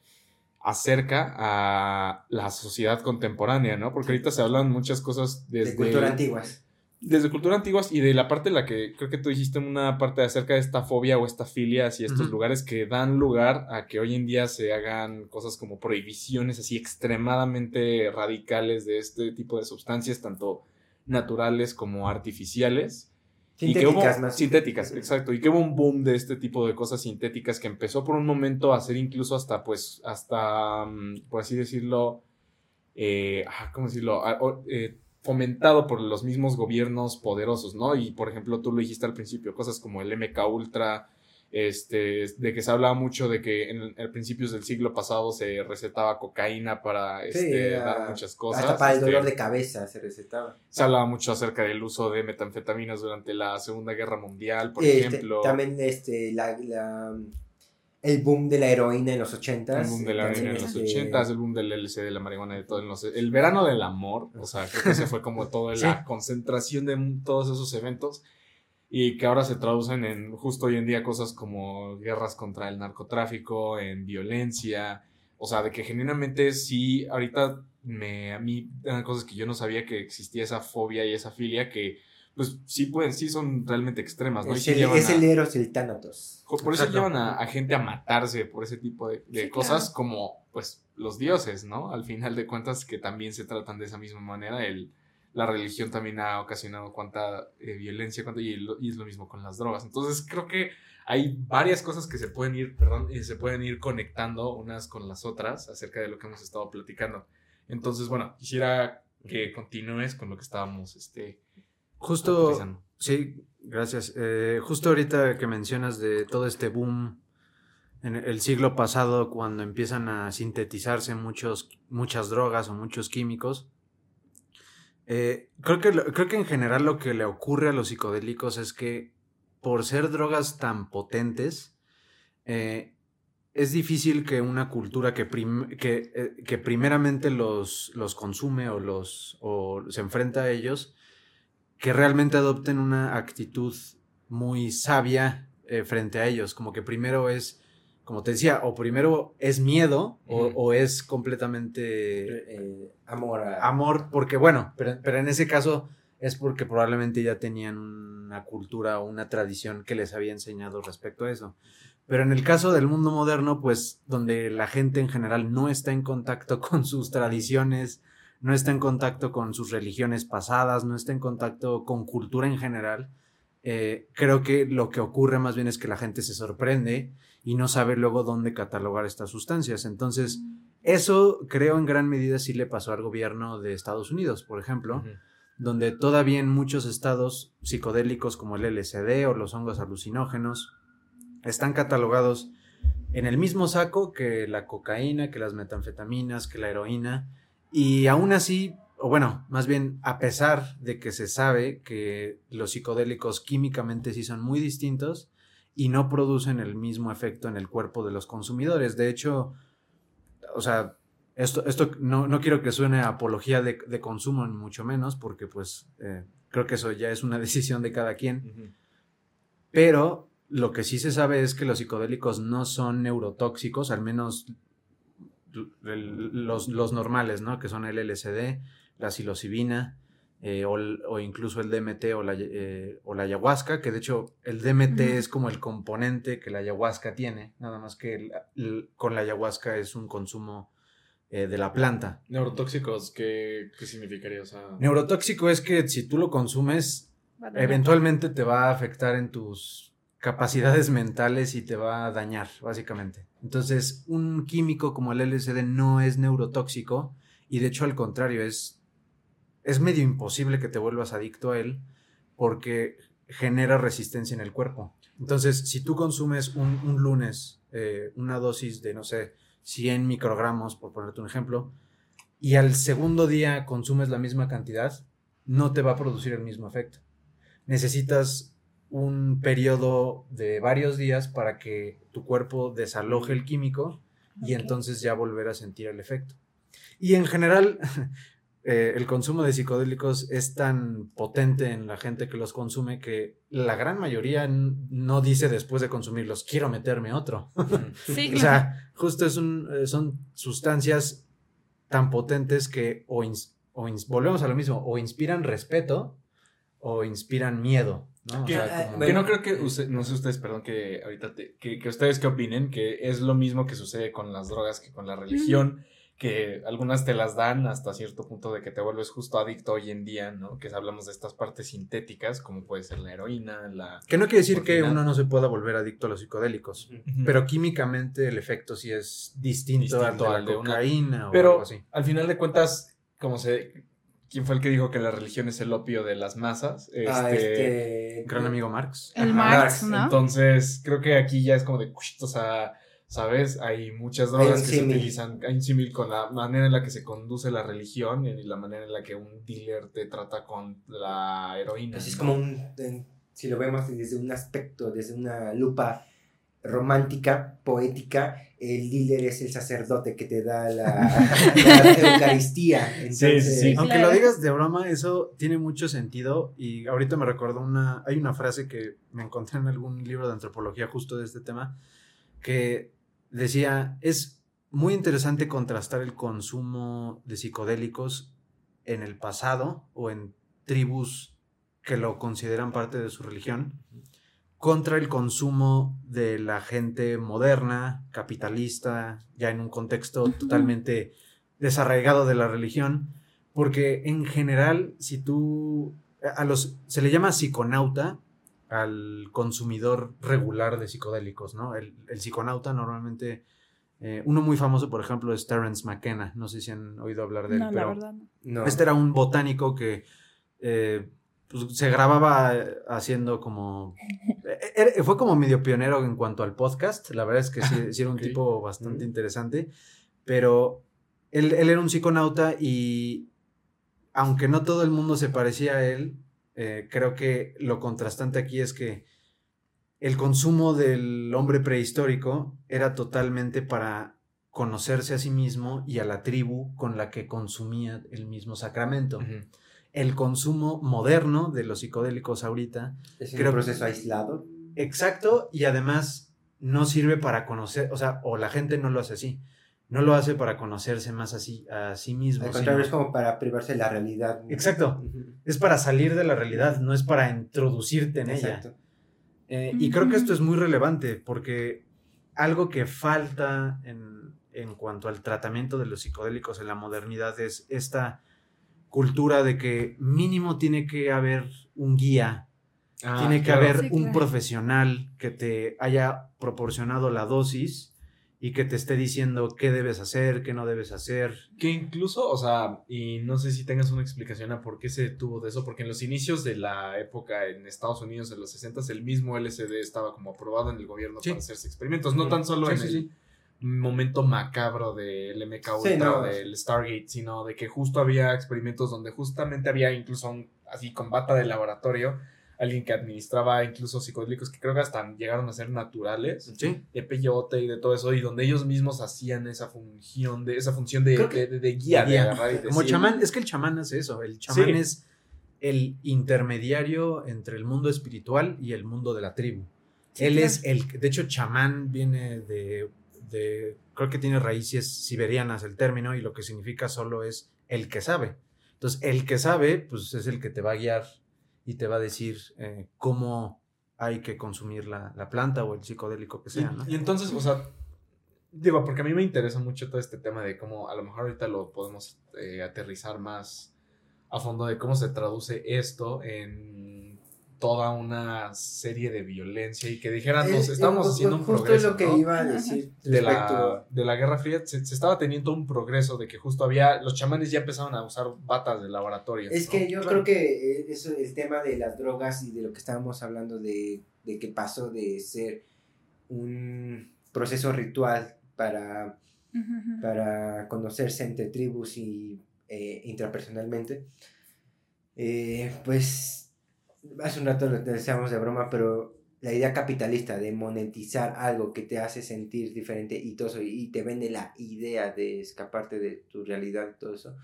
acerca a la sociedad contemporánea, ¿no? Porque ahorita se hablan muchas cosas desde... De cultura antiguas. Desde cultura antiguas y de la parte en la que creo que tú dijiste una parte acerca de esta fobia o esta filia hacia estos lugares que dan lugar a que hoy en día se hagan cosas como prohibiciones así extremadamente radicales de este tipo de sustancias, tanto naturales como artificiales Sintéticas, más. Sintéticas, exacto. Y que hubo un boom de este tipo de cosas sintéticas que empezó por un momento a ser incluso hasta, pues, hasta, mm, por así decirlo, eh, ah, ¿cómo decirlo? Ah, eh, fomentado por los mismos gobiernos poderosos, ¿no? Y, por ejemplo, tú lo dijiste al principio, cosas como el MK Ultra, este, de que se hablaba mucho de que en, el principios del siglo pasado se recetaba cocaína para este, dar muchas cosas. Hasta para el este, dolor de cabeza se recetaba. Se hablaba mucho acerca del uso de metanfetaminas durante la Segunda Guerra Mundial, por este, ejemplo. También este, la, el boom de la heroína en los ochentas. El boom de la heroína en los este ochentas, el boom del LSD, de la marihuana, de todo. el verano del amor, o sea, creo que ese fue como toda la concentración de todos esos eventos y que ahora se traducen en justo hoy en día cosas como guerras contra el narcotráfico, en violencia, o sea, de que genuinamente sí, ahorita me, a mí eran cosas que yo no sabía que existía esa fobia y esa filia que pues sí pueden, sí son realmente extremas, ¿no? Es, el, es el Eros y el Thanatos. Por eso llevan a, gente a matarse por ese tipo de, cosas como pues los dioses, ¿no? Al final de cuentas que también se tratan de esa misma manera, el la religión también ha ocasionado cuánta eh, violencia, cuánta, y, es lo mismo con las drogas. Entonces creo que hay varias cosas que se pueden ir, perdón, y se pueden ir conectando unas con las otras acerca de lo que hemos estado platicando. Entonces, bueno, quisiera que continúes con lo que estábamos, este, justo, sí, gracias. Eh, justo ahorita que mencionas de todo este boom en el siglo pasado, cuando empiezan a sintetizarse muchos, muchas drogas o muchos químicos, eh, creo, que, creo que en general lo que le ocurre a los psicodélicos es que por ser drogas tan potentes, eh, es difícil que una cultura que, eh, que, primeramente los, los, consume o, los, o se enfrenta a ellos, que realmente adopten una actitud muy sabia frente a ellos, como que primero es como te decía, o primero es miedo o, es completamente eh, amor. Amor, porque bueno, pero, pero, en ese caso es porque probablemente ya tenían una cultura o una tradición que les había enseñado respecto a eso. Pero en el caso del mundo moderno, pues donde la gente en general no está en contacto *laughs* con sus tradiciones, no está en contacto con sus religiones pasadas, no está en contacto con cultura en general, eh, creo que lo que ocurre más bien es que la gente se sorprende y no sabe luego dónde catalogar estas sustancias. Entonces, eso creo en gran medida sí le pasó al gobierno de Estados Unidos, por ejemplo, donde todavía en muchos estados psicodélicos como el LSD o los hongos alucinógenos están catalogados en el mismo saco que la cocaína, que las metanfetaminas, que la heroína, y aún así o bueno, más bien a pesar de que se sabe que los psicodélicos químicamente sí son muy distintos y no producen el mismo efecto en el cuerpo de los consumidores. De hecho, o sea, esto, esto no, no quiero que suene apología de, consumo, ni mucho menos, porque pues eh, creo que eso ya es una *laughs* decisión de cada quien. Pero lo que sí se sabe es que los psicodélicos no son neurotóxicos, al menos los, los normales, ¿no? Que son el LSD, la psilocibina eh, o, incluso el DMT o la, eh, o la ayahuasca, que de hecho el DMT es como el componente que la ayahuasca tiene, nada más que con la ayahuasca es un consumo eh, de la planta. ¿Neurotóxicos qué, significaría? Neurotóxico es que si tú lo consumes, eventualmente te va a afectar en tus capacidades mentales y te va a dañar, básicamente. Entonces, un químico como el LSD no es neurotóxico y de hecho al contrario, es es medio imposible que te vuelvas adicto a él porque genera resistencia en el cuerpo. Entonces, si tú consumes un, lunes eh, una dosis de, no sé, 100 microgramos, por ponerte un ejemplo, y al segundo día consumes la misma cantidad, no te va a producir el mismo efecto. Necesitas un periodo de varios días para que tu cuerpo desaloje el químico y entonces ya volver a sentir el efecto. Y en general, *laughs* eh, el consumo de psicodélicos es tan potente en la gente que los consume que la gran mayoría no dice después de consumirlos, quiero meterme otro. *laughs* Sí, o sea, justo es un, eh, son sustancias tan potentes que o, o volvemos a lo mismo, o inspiran respeto o inspiran miedo. ¿no? Que, no creo que, no sé ustedes, perdón, que ahorita, que, que, ustedes qué opinen, que es lo mismo que sucede con las drogas que con la religión que algunas te las dan hasta cierto punto de que te vuelves justo adicto hoy en día, ¿no? Que hablamos de estas partes sintéticas, como puede ser la heroína, la... Que no quiere decir que uno no se pueda volver adicto a los psicodélicos, pero químicamente el efecto sí es distinto, al de la cocaína o pero, algo así. al final de cuentas, como se... ¿Quién fue el que dijo que la religión es el opio de las masas? Ah, este... este gran amigo Marx. El Marx, ¿no? Entonces, creo que aquí ya es como de... O sea ¿sabes? Hay muchas drogas que se utilizan, hay un símil con la manera en la que se conduce la religión y la manera en la que un dealer te trata con la heroína. Pues es como un, si lo vemos desde un aspecto, desde una lupa romántica, poética, el dealer es el sacerdote que te da la, *laughs* Eucaristía. sí, sí. Aunque lo digas de broma, eso tiene mucho sentido y ahorita me recuerdo una, hay una frase que me encontré en algún libro de antropología justo de este tema, que decía, es muy interesante contrastar el consumo de psicodélicos en el pasado o en tribus que lo consideran parte de su religión contra el consumo de la gente moderna, capitalista, ya en un contexto totalmente desarraigado de la religión, porque en general, si tú, a los, se le llama psiconauta al consumidor regular de psicodélicos, ¿no? El, psiconauta normalmente, eh, uno muy famoso, por ejemplo, es Terence McKenna, no sé si han oído hablar de él, pero no. este era un botánico que eh, pues, se grababa haciendo como, eh, fue como medio pionero en cuanto al podcast, la verdad es que sí, era un tipo bastante interesante, pero él, él era un psiconauta y aunque no todo el mundo se parecía a él, eh, creo que lo contrastante aquí es que el consumo del hombre prehistórico era totalmente para conocerse a sí mismo y a la tribu con la que consumía el mismo sacramento. El consumo moderno de los psicodélicos ahorita es un proceso aislado. Exacto, y además no sirve para conocer, o sea, o la gente no lo hace así no lo hace para conocerse más así a sí mismo. Al contrario, es como para privarse de la realidad. Exacto. Es para salir de la realidad, no es para introducirte en ella. Eh, y creo que esto es muy relevante porque algo que falta en, en, cuanto al tratamiento de los psicodélicos en la modernidad es esta cultura de que mínimo tiene que haber un guía, ah, tiene que haber un profesional que te haya proporcionado la dosis y que te esté diciendo qué debes hacer, qué no debes hacer. Que incluso, o sea, y no sé si tengas una explicación a por qué se detuvo de eso, porque en los inicios de la época en Estados Unidos, en los 60, el mismo LSD estaba como aprobado en el gobierno para hacerse experimentos, no tan solo en el momento macabro del MK Ultra o del Stargate, sino de que justo había experimentos donde justamente había incluso un, así con bata de laboratorio alguien que administraba incluso psicodélicos que creo que hasta llegaron a ser naturales, de peyote y de todo eso, y donde ellos mismos hacían esa función de, esa función de, de, guía, Como chamán, es que el chamán hace eso, el chamán es el intermediario entre el mundo espiritual y el mundo de la tribu. Él es el, de hecho, chamán viene de, de, creo que tiene raíces siberianas el término, y lo que significa solo es el que sabe. Entonces, el que sabe, pues es el que te va a guiar y te va a decir eh, cómo hay que consumir la, planta o el psicodélico que sea, y, entonces, o sea, digo, porque a mí me interesa mucho todo este tema de cómo a lo mejor ahorita lo podemos eh, aterrizar más a fondo de cómo se traduce esto en toda una serie de violencia y que dijeran, nos estamos haciendo un progreso. Justo lo que iba a decir. De la, de la Guerra Fría se, estaba teniendo un progreso de que justo había, los chamanes ya empezaron a usar batas de laboratorio. Es que yo creo que eh, eso, el tema de las drogas y de lo que estábamos hablando de, de que pasó de ser un proceso ritual para para conocerse entre tribus y eh, intrapersonalmente. Eh, pues hace un rato lo decíamos de broma, pero la idea capitalista de monetizar algo que te hace sentir diferente y todo eso, y te vende la idea de escaparte de tu realidad y todo eso,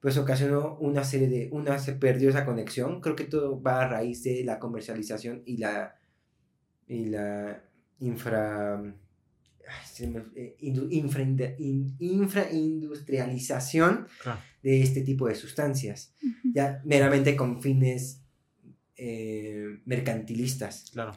pues ocasionó una serie de, una se perdió esa conexión, creo que todo va a raíz de la comercialización y la, y la infra, eh, infraindustrialización de este tipo de sustancias, ya meramente con fines eh, mercantilistas. Claro.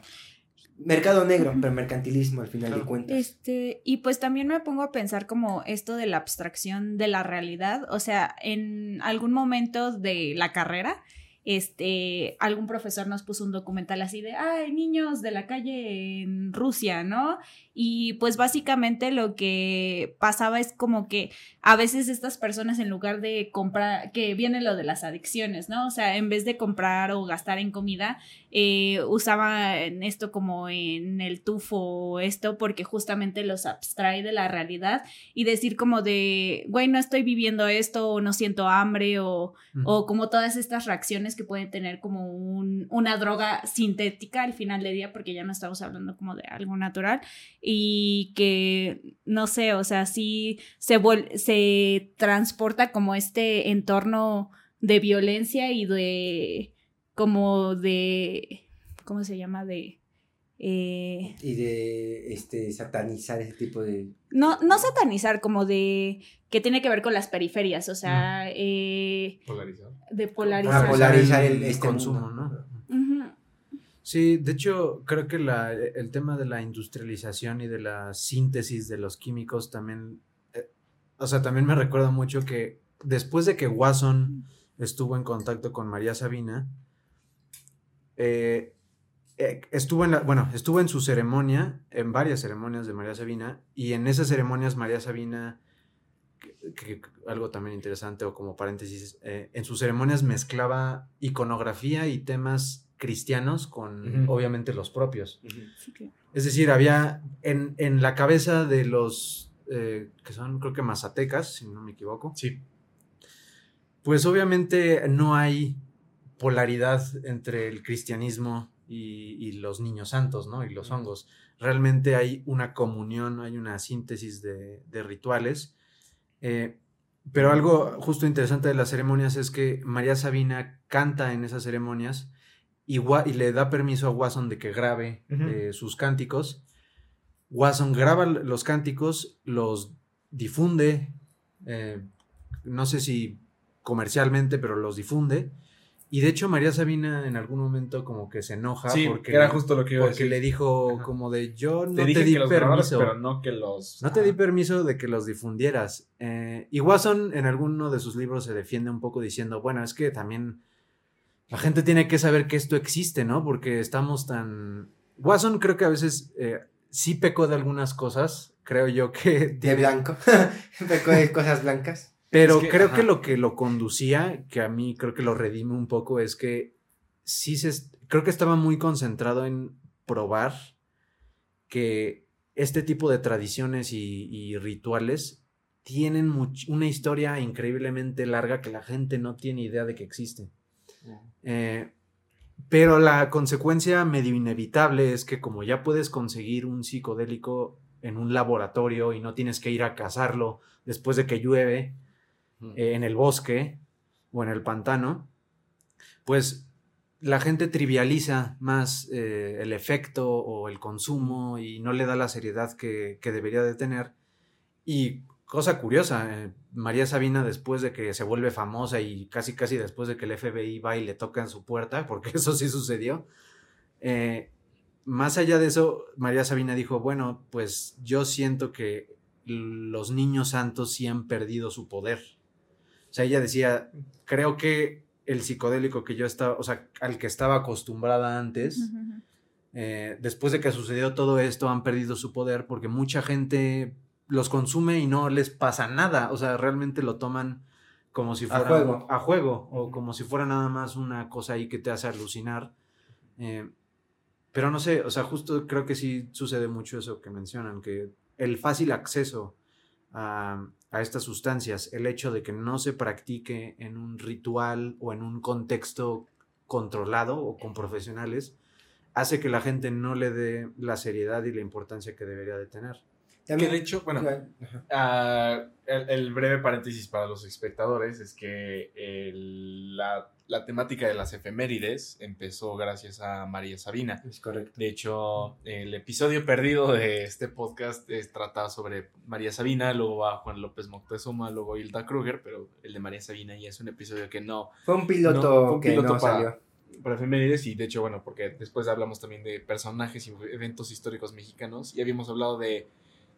Mercado negro, pero mercantilismo al final de cuentas. Este, y pues también me pongo a pensar como esto de la abstracción de la realidad, o sea, en algún momento de la carrera, este, algún profesor nos puso un documental así de, ay, niños de la calle en Rusia, ¿no? Y pues básicamente lo que pasaba es como que a veces estas personas en lugar de comprar, que viene lo de las adicciones, ¿no? O sea, en vez de comprar o gastar en comida, eh, usaban esto como en el tufo o esto porque justamente los abstrae de la realidad y decir como de, güey, no estoy viviendo esto o no siento hambre o, o como todas estas reacciones que pueden tener como un, una droga sintética al final del día porque ya no estamos hablando como de algo natural y que, no sé, o sea, sí se, se transporta como este entorno de violencia y de, como de, ¿cómo se llama? De... Eh, y de este satanizar ese tipo de no no satanizar como de que tiene que ver con las periferias o sea eh, polarizar. de polarizar, polarizar el, este consumo no Sí, de hecho, creo que la, el tema de la industrialización y de la síntesis de los químicos también, eh, o sea, también me recuerda mucho que después de que Watson estuvo en contacto con María Sabina, eh, eh, estuvo en la, bueno, estuvo en su ceremonia, en varias ceremonias de María Sabina, y en esas ceremonias María Sabina, que, algo también interesante o como paréntesis, en sus ceremonias mezclaba iconografía y temas cristianos con obviamente los propios. Es decir, había en, la cabeza de los eh, que son creo que mazatecas, si no me equivoco. Sí. Pues obviamente no hay polaridad entre el cristianismo y, los niños santos, ¿no? Y los hongos. Realmente hay una comunión, hay una síntesis de, rituales. Eh, pero algo justo interesante de las ceremonias es que María Sabina canta en esas ceremonias y, le da permiso a Watson de que grabe eh, sus cánticos. Watson graba los cánticos, los difunde, eh, no sé si comercialmente, pero los difunde. Y de hecho María Sabina en algún momento como que se enoja porque era justo lo que iba porque le dijo como de yo no te, di permiso, pero no que los no te di permiso de que los difundieras. Eh, y Watson en alguno de sus libros se defiende un poco diciendo bueno es que también la gente tiene que saber que esto existe, ¿no? Porque estamos tan... Watson creo que a veces eh, sí pecó de algunas cosas, creo yo que... De *laughs* blanco, *laughs* pecó de cosas blancas. Pero creo que lo que lo conducía, que a mí creo que lo redime un poco, es que sí se... Creo que estaba muy concentrado en probar que este tipo de tradiciones y, rituales tienen una historia increíblemente larga que la gente no tiene idea de que existe. Eh, pero la consecuencia medio inevitable es que como ya puedes conseguir un psicodélico en un laboratorio y no tienes que ir a cazarlo después de que llueve eh, en el bosque o en el pantano, pues la gente trivializa más eh, el efecto o el consumo y no le da la seriedad que, que debería de tener. Y cosa curiosa, eh, María Sabina después de que se vuelve famosa y casi casi después de que el FBI va y le toca en su puerta, porque *laughs* eso sí sucedió, eh, más allá de eso, María Sabina dijo, bueno, pues yo siento que los niños santos sí han perdido su poder. O sea, ella decía, creo que el psicodélico que yo estaba, o sea, al que estaba acostumbrada antes, eh, después de que sucedió todo esto, han perdido su poder porque mucha gente los consume y no les pasa nada. O sea, realmente lo toman como si fuera a juego, o como si fuera nada más una cosa ahí que te hace alucinar. Eh, pero no sé, o sea, justo creo que sí sucede mucho eso que mencionan, que el fácil acceso a, a estas sustancias, el hecho de que no se practique en un ritual o en un contexto controlado o con profesionales, hace que la gente no le dé la seriedad y la importancia que debería de tener. Que de hecho, bueno, uh, el, breve paréntesis para los espectadores es que el, la, la, temática de las efemérides empezó gracias a María Sabina. Es correcto. De hecho, el episodio perdido de este podcast es, trata sobre María Sabina, luego va Juan López Moctezuma, luego Hilda Kruger, pero el de María Sabina ya es un episodio que no... Fue un piloto, que no salió para efemérides y de hecho, bueno, porque después hablamos también de personajes y eventos históricos mexicanos y habíamos hablado de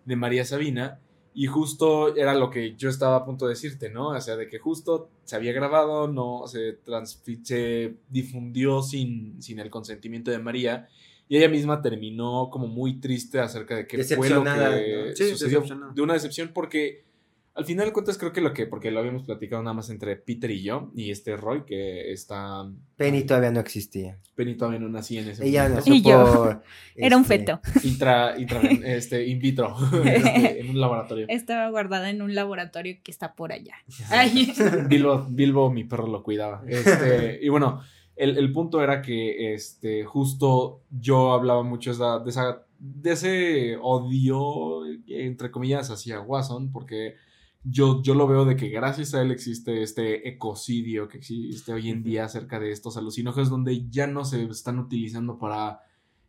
de María Sabina. Y justo era lo que yo estaba a punto de decirte, ¿no? O sea, de que justo se había grabado, no se, se difundió sin, sin el consentimiento de María. Y ella misma terminó como muy triste acerca de que fue lo que sucedió. De una decepción porque al final de cuentas creo que lo que, porque lo habíamos platicado nada más entre Peter y yo, y este Roy, que está... Penny todavía no existía. Penny todavía no nacía en ese Ella momento. Y yo. *laughs* Era un este, feto. Intra, intra, *laughs* este, in vitro, *laughs* este, en un laboratorio. Estaba guardada en un laboratorio que está por allá. Bilbo, Bilbo, mi perro lo cuidaba. Este, y bueno, el, el, punto era que este, justo yo hablaba mucho de, esa, de ese odio, entre comillas, hacia Watson, porque yo, yo lo veo de que gracias a él existe este ecocidio que existe hoy en día acerca de estos alucinógenos donde ya no se están utilizando para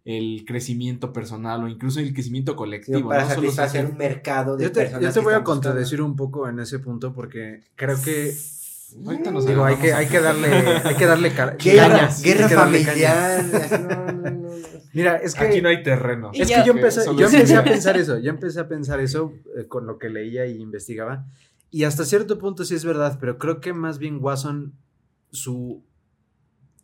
el crecimiento personal o incluso el crecimiento colectivo. para satisfacer un mercado de yo te, Yo te voy a contradecir un poco en ese punto porque creo que Ahorita nos digo, hay que, hay que darle, hay que darle guerra, guerra familiar. Mira, es que. Aquí no hay terreno. Es que yo empecé, yo empecé a pensar eso. Yo empecé a pensar eso eh, con lo que leía y investigaba. Y hasta cierto punto sí es verdad, pero creo que más bien Watson, su,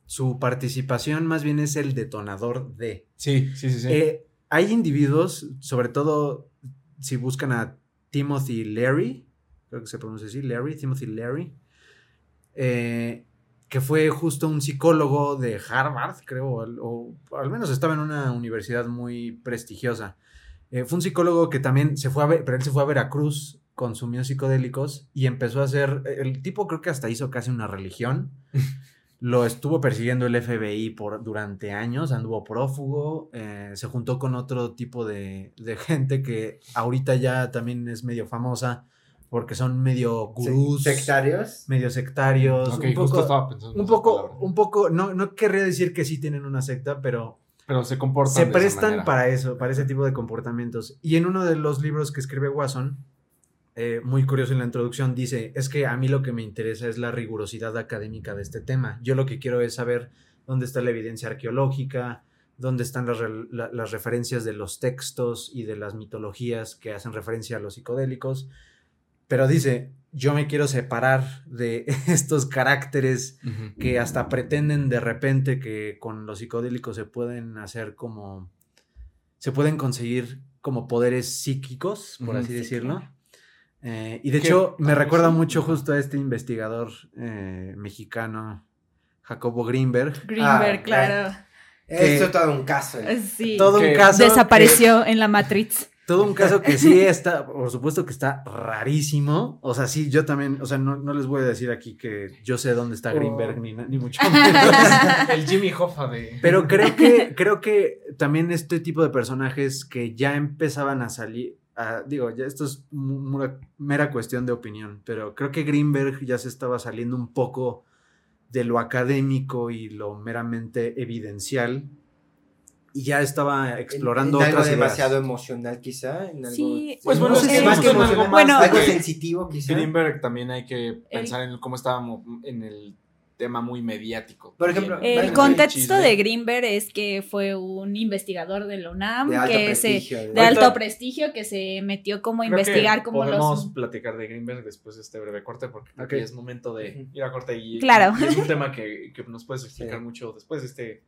su participación más bien es el detonador de. Sí, sí, sí. sí. Eh, hay individuos, sobre todo si buscan a Timothy Larry, creo que se pronuncia así, Larry, Timothy Larry, eh, que fue justo un psicólogo de Harvard, creo, o, al menos estaba en una universidad muy prestigiosa. Eh, fue un psicólogo que también se fue a pero él se fue a Veracruz, consumió psicodélicos y empezó a hacer, el tipo creo que hasta hizo casi una religión. *laughs* Lo estuvo persiguiendo el FBI por, durante años, anduvo prófugo, eh, se juntó con otro tipo de, de, gente que ahorita ya también es medio famosa, porque son medio gurús. ¿Sectarios? Medio sectarios. un poco, un poco, un poco, no, no querría decir que sí tienen una secta, pero... Pero se comportan. Se prestan para eso, para ese tipo de comportamientos. Y en uno de los libros que escribe Watson, eh, muy curioso en la introducción, dice, es que a mí lo que me interesa es la rigurosidad académica de este tema. Yo lo que quiero es saber dónde está la evidencia arqueológica, dónde están las, las referencias de los textos y de las mitologías que hacen referencia a los psicodélicos pero dice, yo me quiero separar de *laughs* estos caracteres que hasta pretenden de repente que con los psicodélicos se pueden hacer como, se pueden conseguir como poderes psíquicos, por así decirlo. Eh, y de hecho me recuerda mucho justo a este investigador eh, mexicano, Jacobo Greenberg. Greenberg, ah, claro. Esto es todo un caso. Sí. Todo un caso. Desapareció en la Matrix. Todo un caso que sí está, por supuesto que está rarísimo. O sea, sí, yo también, o sea, no, les voy a decir aquí que yo sé dónde está Greenberg, ni, ni, mucho menos. *laughs* El Jimmy Hoffa de. Pero creo que, creo que también este tipo de personajes que ya empezaban a salir. digo, ya esto es una mera cuestión de opinión, pero creo que Greenberg ya se estaba saliendo un poco de lo académico y lo meramente evidencial y ya estaba explorando en, algo demasiado emocional quizá en algo, sí pues bueno, es más que emocional, bueno, algo sensitivo quizá. Greenberg también hay que pensar en cómo estábamos en el tema muy mediático. Por ejemplo, el contexto de Greenberg es que fue un investigador de la UNAM de alto, que prestigio, se, de alto prestigio que se metió como a investigar como podemos platicar de Greenberg después de este breve corte porque aquí es momento de ir a corte y, claro. y es un tema que, que nos puedes explicar mucho después de este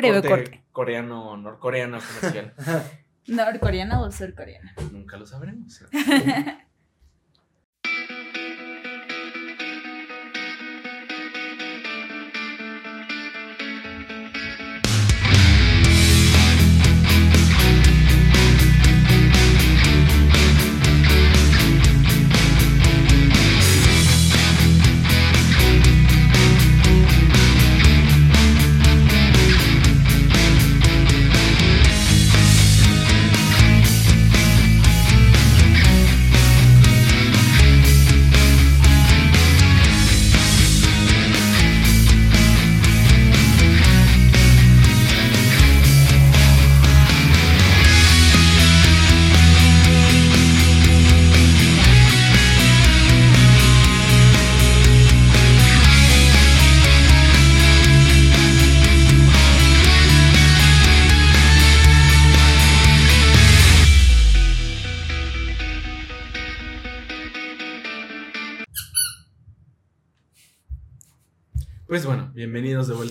Breve corte. Coreano, norcoreano comercial. *laughs* ¿Norcoreano o surcoreano? Nunca lo sabremos. *laughs*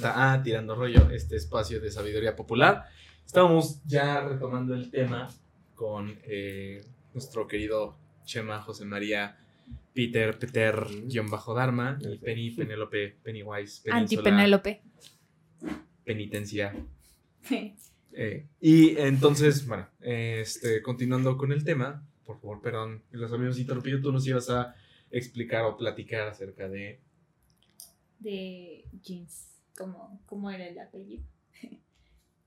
a Tirando Rollo, este espacio de sabiduría popular. Estábamos ya retomando el tema con eh, nuestro querido Chema José María Peter Peter guion bajo Dharma y Penny Penélope Pennywise Anti Penélope penitencia. Eh, y entonces bueno este continuando con el tema por favor perdón los amigos interrumpidos tú nos ibas a explicar o platicar acerca de de jeans como cómo era el apellido *laughs*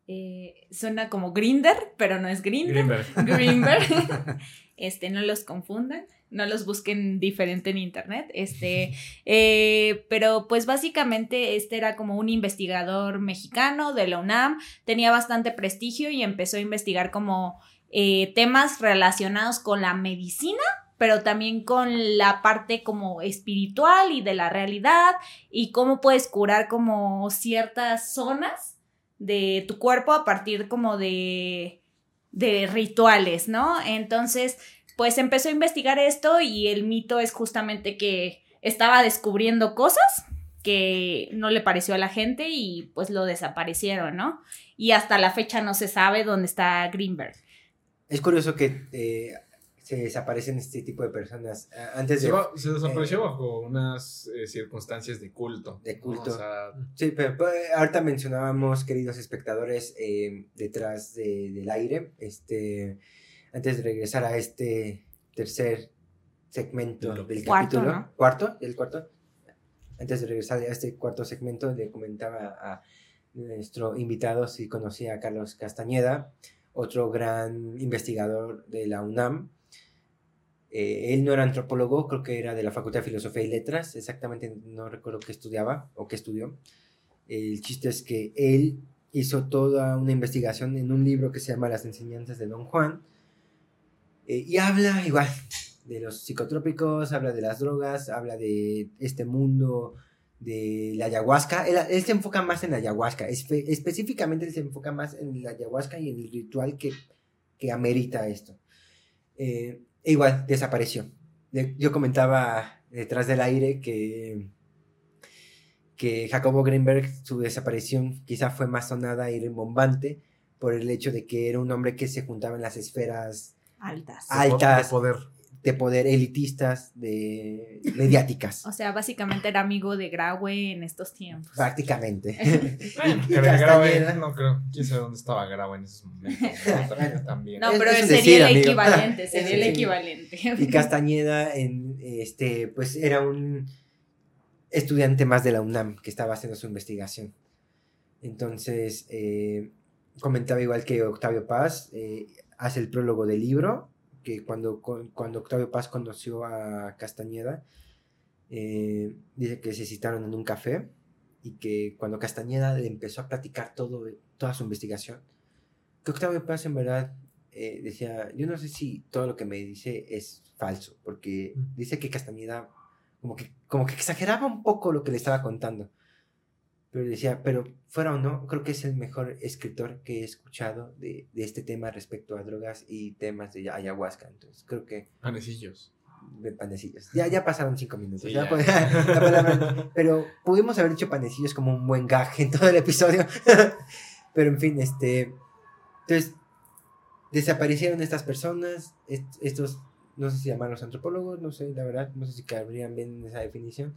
eh, suena como Grinder, pero no es Grinder. Grinder. *laughs* *laughs* este, no los confundan, no los busquen diferente en internet. Este, eh, pero pues básicamente este era como un investigador mexicano de la UNAM, tenía bastante prestigio y empezó a investigar como eh, temas relacionados con la medicina pero también con la parte como espiritual y de la realidad y cómo puedes curar como ciertas zonas de tu cuerpo a partir como de, de rituales, ¿no? Entonces, pues empezó a investigar esto y el mito es justamente que estaba descubriendo cosas que no le pareció a la gente y pues lo desaparecieron, ¿no? Y hasta la fecha no se sabe dónde está Greenberg. Es curioso que eh, se desaparecen este tipo de personas. Antes de, se, desapareció eh, bajo unas eh, circunstancias de culto. De culto. sí, pero, pues, ahorita mencionábamos, queridos espectadores, eh, detrás del aire, este, antes de regresar a este tercer segmento del capítulo, cuarto, el cuarto, antes de regresar a este cuarto segmento, le comentaba a nuestro invitado si conocía a Carlos Castañeda, otro gran investigador de la UNAM, eh, él no era antropólogo, creo que era de la Facultad de Filosofía y Letras, exactamente no recuerdo qué estudiaba o qué estudió. El chiste es que él hizo toda una investigación en un libro que se llama Las enseñanzas de Don Juan eh, y habla igual de los psicotrópicos, habla de las drogas, habla de este mundo de la ayahuasca. Él, se enfoca más en la ayahuasca, específicamente él se enfoca más en la ayahuasca y en el ritual que, que amerita esto. Eh, e igual, desapareció. Yo comentaba detrás del aire que, que Jacobo Greenberg, su desaparición quizá fue más sonada y rembombante por el hecho de que era un hombre que se juntaba en las esferas altas, altas de poder de poder elitistas, de mediáticas. O sea, básicamente era amigo de Graue en estos tiempos. Prácticamente. *laughs* *laughs* Graue, no creo. ¿Quién sabe dónde estaba Graue en esos momentos? No, *laughs* pero sería el equivalente, sería el equivalente. Y Castañeda, en, este, pues era un estudiante más de la UNAM que estaba haciendo su investigación. Entonces, eh, comentaba igual que Octavio Paz, eh, hace el prólogo del libro que cuando, cuando Octavio Paz conoció a Castañeda, eh, dice que se citaron en un café y que cuando Castañeda le empezó a platicar todo, toda su investigación, que Octavio Paz en verdad eh, decía, yo no sé si todo lo que me dice es falso, porque dice que Castañeda como que, como que exageraba un poco lo que le estaba contando. Pero decía, pero fuera o no, creo que es el mejor escritor que he escuchado de, de este tema respecto a drogas y temas de ayahuasca. Entonces, creo que... Panecillos. De panecillos. Ya, ya pasaron cinco minutos. *laughs* pero pudimos haber dicho panecillos como un buen gag en todo el episodio. *laughs* pero en fin, este... Entonces, desaparecieron estas personas, estos, no sé si llamarlos antropólogos, no sé, la verdad, no sé si cabrían bien en esa definición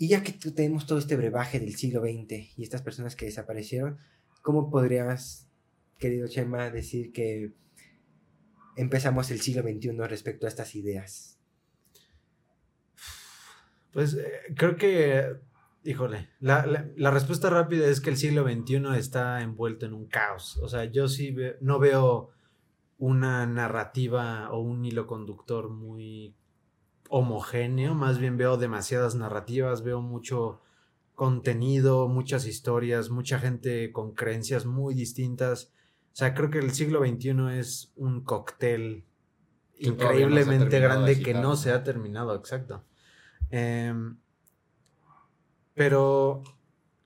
y ya que tenemos todo este brebaje del siglo XX y estas personas que desaparecieron, ¿cómo podrías, querido Chema, decir que empezamos el siglo XXI respecto a estas ideas? Pues eh, creo que, híjole, la, la, respuesta rápida es que el siglo XXI está envuelto en un caos. O sea, yo sí no veo una narrativa o un hilo conductor muy homogéneo, más bien veo demasiadas narrativas, veo mucho contenido, muchas historias, mucha gente con creencias muy distintas. O sea, creo que el siglo XXI es un cóctel increíblemente grande que no se ha terminado, exacto. Em, pero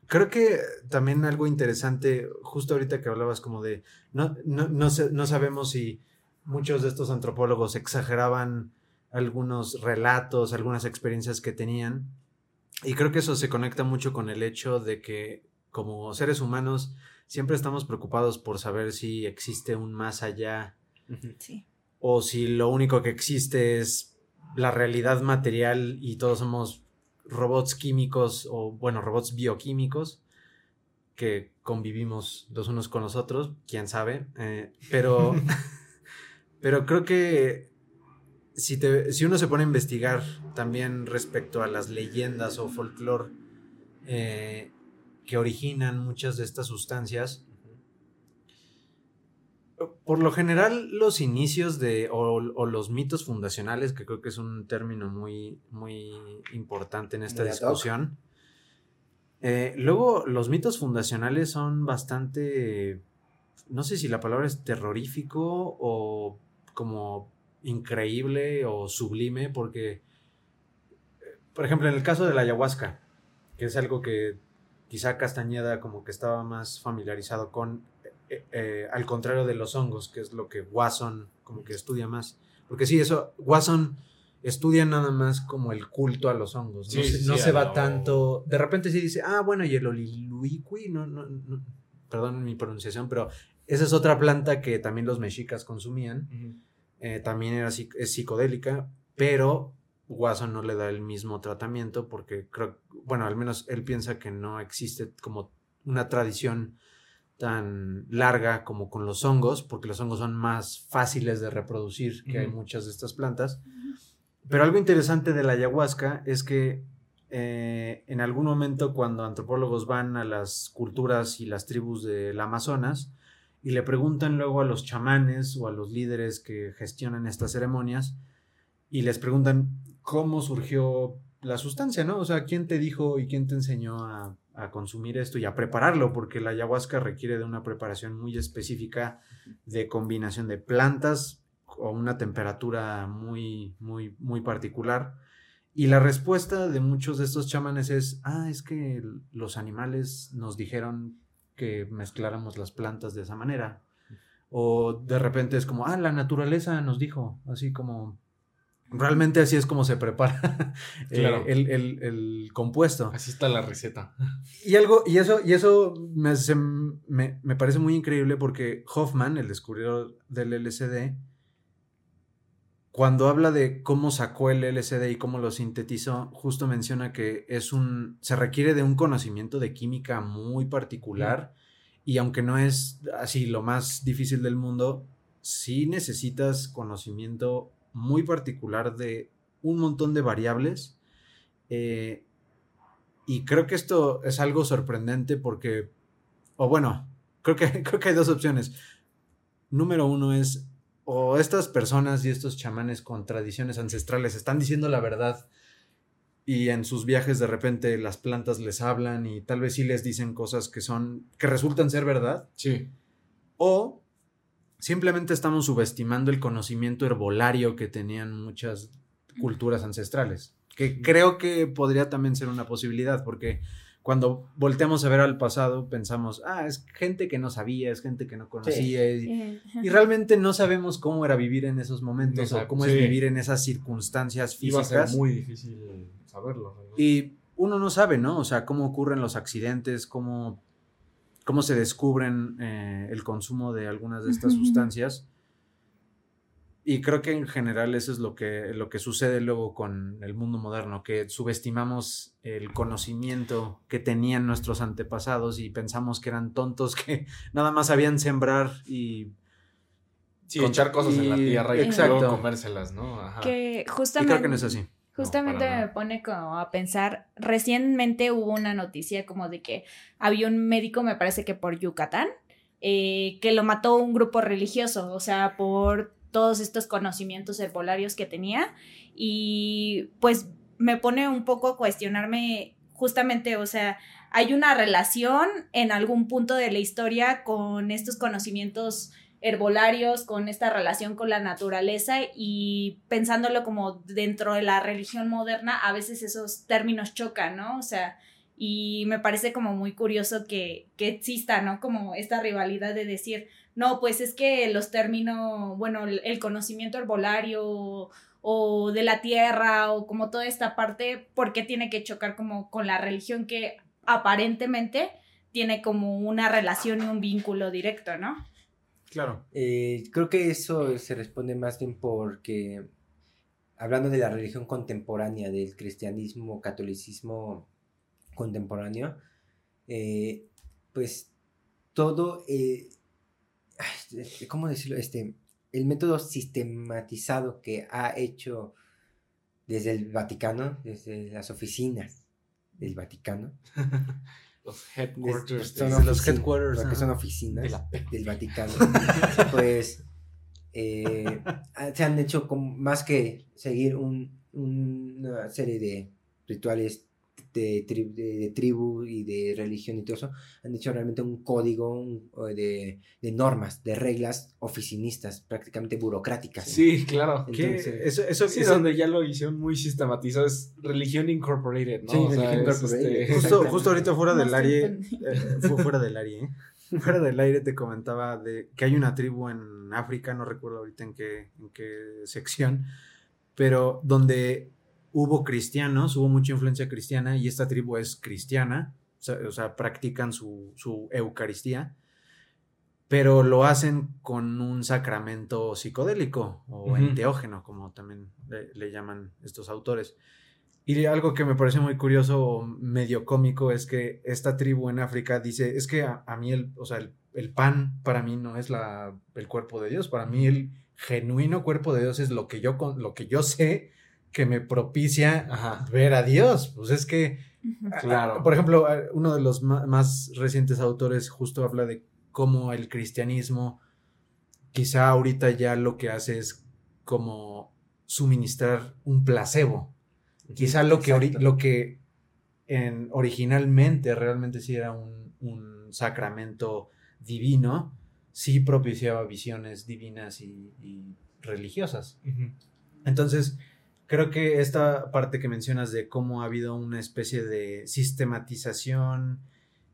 creo que también algo interesante, justo ahorita que hablabas como de, no, no, no sabemos si muchos de estos antropólogos exageraban algunos relatos, algunas experiencias que tenían. Y creo que eso se conecta mucho con el hecho de que como seres humanos siempre estamos preocupados por saber si existe un más allá. O si lo único que existe es la realidad material y todos somos robots químicos o, bueno, robots bioquímicos que convivimos los unos con los otros, quién sabe. Eh, pero, *laughs* pero creo que si, si uno se pone a investigar también respecto a las leyendas o folclore eh, que originan muchas de estas sustancias, por lo general los inicios de o, los mitos fundacionales, que creo que es un término muy, muy importante en esta discusión, eh, luego los mitos fundacionales son bastante, no sé si la palabra es terrorífico o como increíble o sublime, porque, por ejemplo, en el caso de la ayahuasca, que es algo que quizá Castañeda como que estaba más familiarizado con, eh, eh, al contrario de los hongos, que es lo que Watson como que estudia más. Porque sí, eso, Watson estudia nada más como el culto a los hongos. no, se, va tanto. De repente sí dice, ah, bueno, y el oliluiqui, no, no, no, perdón mi pronunciación, pero esa es otra planta que también los mexicas consumían. Eh, también era, es psicodélica, pero Watson no le da el mismo tratamiento porque creo, bueno, al menos él piensa que no existe como una tradición tan larga como con los hongos, porque los hongos son más fáciles de reproducir que hay muchas de estas plantas. Pero algo interesante de la ayahuasca es que eh, en algún momento cuando antropólogos van a las culturas y las tribus del Amazonas, y le preguntan luego a los chamanes o a los líderes que gestionan estas ceremonias y les preguntan cómo surgió la sustancia, ¿no? O sea, ¿quién te dijo y quién te enseñó a, consumir esto y a prepararlo? Porque la ayahuasca requiere de una preparación muy específica de combinación de plantas o una temperatura muy, muy, muy particular. Y la respuesta de muchos de estos chamanes es, ah, es que los animales nos dijeron que mezcláramos las plantas de esa manera. O de repente es como, ah, la naturaleza nos dijo, así como, realmente así es como se prepara *laughs* eh, el, compuesto. Así está la receta. Y algo, y eso, y eso me, me, parece muy increíble porque Hoffman, el descubridor del LSD, cuando habla de cómo sacó el LSD y cómo lo sintetizó, justo menciona que es un, se requiere de un conocimiento de química muy particular y aunque no es así lo más difícil del mundo, sí necesitas conocimiento muy particular de un montón de variables. Eh, y creo que esto es algo sorprendente porque, o bueno, creo que, *laughs* creo que hay dos opciones. Número uno es o estas personas y estos chamanes con tradiciones ancestrales están diciendo la verdad y en sus viajes de repente las plantas les hablan y tal vez sí les dicen cosas que son que resultan ser verdad. Sí. O simplemente estamos subestimando el conocimiento herbolario que tenían muchas culturas ancestrales, que creo que podría también ser una posibilidad porque cuando volteamos a ver al pasado, pensamos, ah, es gente que no sabía, es gente que no conocía, y, realmente no sabemos cómo era vivir en esos momentos o cómo es vivir en esas circunstancias físicas. Iba a ser muy difícil saberlo. Y uno no sabe, ¿no? O sea, cómo ocurren los accidentes, cómo, cómo se descubren eh, el consumo de algunas de estas sustancias. Y creo que en general eso es lo que, lo que sucede luego con el mundo moderno, que subestimamos el conocimiento que tenían nuestros antepasados y pensamos que eran tontos *laughs* que nada más sabían sembrar y... Sí, echar cosas en la tierra y luego comérselas, ¿no? Que justamente... creo que no es así. Justamente me pone como a pensar, recientemente hubo una noticia como de que había un médico, me parece que por Yucatán, eh, que lo mató un grupo religioso, o sea, por todos estos conocimientos herbolarios que tenía y pues me pone un poco a cuestionarme justamente, o sea, hay una relación en algún punto de la historia con estos conocimientos herbolarios, con esta relación con la naturaleza y pensándolo como dentro de la religión moderna, a veces esos términos chocan, ¿no? O sea, Y me parece como muy curioso que, que exista, ¿no? Como esta rivalidad de decir, no, pues es que los términos, bueno, el conocimiento herbolario o de la tierra o como toda esta parte, ¿por qué tiene que chocar como con la religión que aparentemente tiene como una relación y un vínculo directo, ¿no? Claro. Eh, creo que eso se responde más bien porque, hablando de la religión contemporánea, del cristianismo, catolicismo contemporáneo, eh, pues todo, eh, ¿cómo decirlo? Este, el método sistematizado que ha hecho desde el Vaticano, desde las oficinas del Vaticano. *laughs* los headquarters. Son los headquarters. Porque son oficinas del Vaticano. *laughs* pues eh, se han hecho más que seguir una serie de rituales de, tribu y de religión y todo eso, han hecho realmente un código de, normas, de reglas oficinistas, prácticamente burocráticas. Sí, claro. eso, eso, es donde ya lo hicieron muy sistematizado, es religión incorporated, ¿no? Sí, religión incorporated. Este, *laughs* justo, justo ahorita fuera del aire, eh, fuera del aire, ¿eh? *laughs* fuera del aire te comentaba de que hay una tribu en África, no recuerdo ahorita en qué, en qué sección, pero donde hubo cristianos, hubo mucha influencia cristiana y esta tribu es cristiana, o sea, practican su, Eucaristía, pero lo hacen con un sacramento psicodélico o enteógeno, como también le, llaman estos autores. Y algo que me parece muy curioso o medio cómico es que esta tribu en África dice, es que a, mí el, o sea, el, pan para mí no es la, el cuerpo de Dios, para mí el genuino cuerpo de Dios es lo que yo, lo que yo sé que me propicia ver a Dios. Pues es que, claro. por ejemplo, uno de los más recientes autores justo habla de cómo el cristianismo quizá ahorita ya lo que hace es como suministrar un placebo. Quizá lo que, lo que en, originalmente realmente sí era un, sacramento divino, sí propiciaba visiones divinas y, religiosas. Entonces, creo que esta parte que mencionas de cómo ha habido una especie de sistematización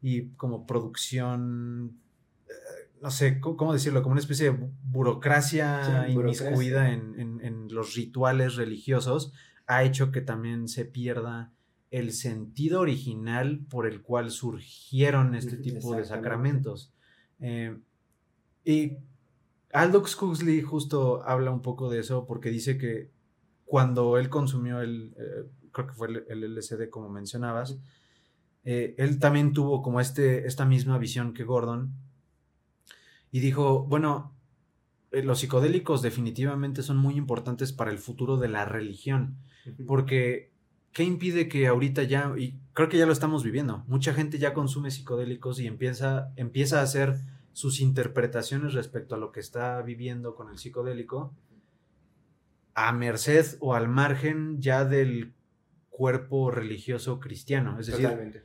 y como producción, eh, no sé, ¿cómo decirlo? Como una especie de burocracia, inmiscuida en, en, los rituales religiosos, ha hecho que también se pierda el sentido original por el cual surgieron este tipo de sacramentos. Eh, y Aldous Huxley justo habla un poco de eso porque dice que cuando él consumió el, eh, creo que fue el, LCD como mencionabas, eh, él también tuvo como este, esta misma visión que Gordon y dijo, bueno, eh, los psicodélicos definitivamente son muy importantes para el futuro de la religión, porque ¿qué impide que ahorita ya, y creo que ya lo estamos viviendo, mucha gente ya consume psicodélicos y empieza, empieza a hacer sus interpretaciones respecto a lo que está viviendo con el psicodélico a merced o al margen ya del cuerpo religioso cristiano. Es decir,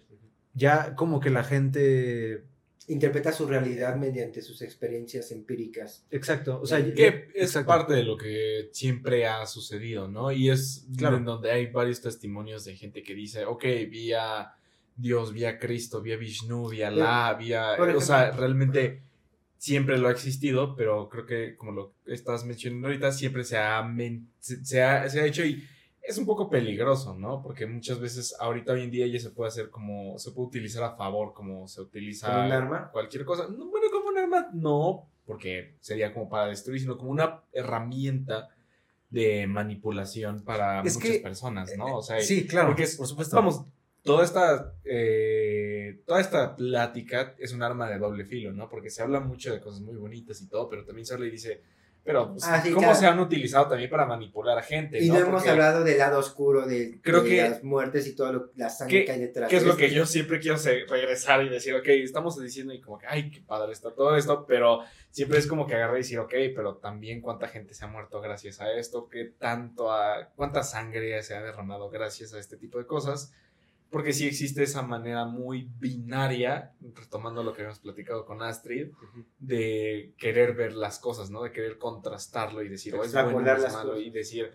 ya como que la gente interpreta su realidad mediante sus experiencias empíricas. Exacto, o sea, que es parte de lo que siempre ha sucedido, ¿no? Y es claro. en donde hay varios testimonios de gente que dice, ok, vi a Dios, vi a Cristo, vi a Vishnu, vi a La, vi a... o sea, realmente siempre lo ha existido, pero creo que como lo estás mencionando ahorita, siempre se ha, se, ha, se ha hecho y es un poco peligroso, ¿no? Porque muchas veces ahorita hoy en día ya se puede hacer como, se puede utilizar a favor, como se utiliza... ¿Como un arma? Cualquier cosa. No, bueno, como un arma, no, porque sería como para destruir, sino como una herramienta de manipulación para muchas personas, ¿no? Eh, o sea, sí, claro, porque por supuesto. Vamos, toda esta, eh, toda esta plática es un arma de doble filo, ¿no? Porque se habla mucho de cosas muy bonitas y todo, pero también se habla y dice, pero pues, ah, cómo se han utilizado también para manipular a gente. Y no, hemos hablado del lado oscuro de, creo que, las muertes y todo lo, la sangre que hay detrás. Que es lo que yo siempre quiero regresar y decir, ok, estamos diciendo y como que, ay, qué padre está todo esto, pero siempre es como que agarrar y decir, ok, pero también cuánta gente se ha muerto gracias a esto, qué tanto, a, cuánta sangre se ha derramado gracias a este tipo de cosas porque sí existe esa manera muy binaria, retomando lo que habíamos platicado con Astrid, de querer ver las cosas, ¿no? De querer contrastarlo y decir, o es bueno o es malo, y decir,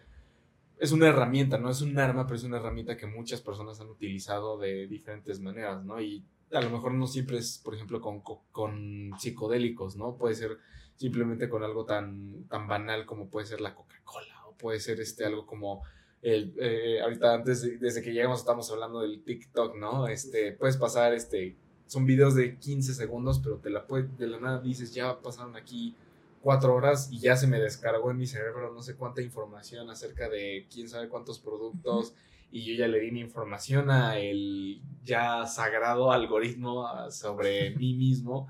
es una herramienta, no es un arma, pero es una herramienta que muchas personas han utilizado de diferentes maneras, ¿no? Y a lo mejor no siempre es, por ejemplo, con, con psicodélicos, ¿no? Puede ser simplemente con algo tan, tan banal como puede ser la Coca-Cola, o puede ser este, algo como el, eh, ahorita antes, desde que llegamos estamos hablando del TikTok, ¿no? Este, puedes pasar, este, son videos de 15 segundos, pero te la puedes, de la nada dices, ya pasaron aquí cuatro horas y ya se me descargó en mi cerebro no sé cuánta información acerca de quién sabe cuántos productos y yo ya le di mi información a el ya sagrado algoritmo sobre *laughs* mí mismo.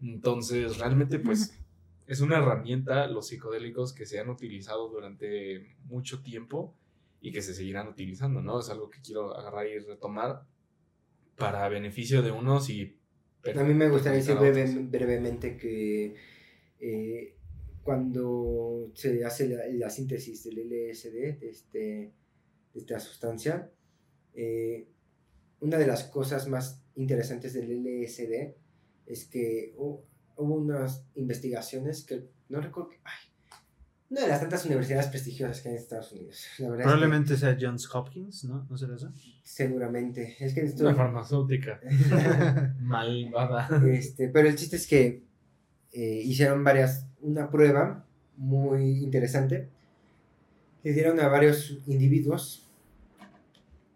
Entonces, realmente, pues, es una herramienta, los psicodélicos, que se han utilizado durante mucho tiempo y que se seguirán utilizando, ¿no? Es algo que quiero agarrar y retomar para beneficio de unos y... A mí me gustaría decir brevemente que eh, cuando se hace la, síntesis del LSD, de, este, de esta sustancia, eh, una de las cosas más interesantes del LSD es que hubo, unas investigaciones que no recuerdo, ay, una de las tantas universidades prestigiosas que hay en Estados Unidos. Probablemente sea Johns Hopkins, ¿no? ¿No será eso? Seguramente. Es que Una farmacéutica. *laughs* Malvada. Este, pero el chiste es que eh, hicieron varias, una prueba muy interesante. Le dieron a varios individuos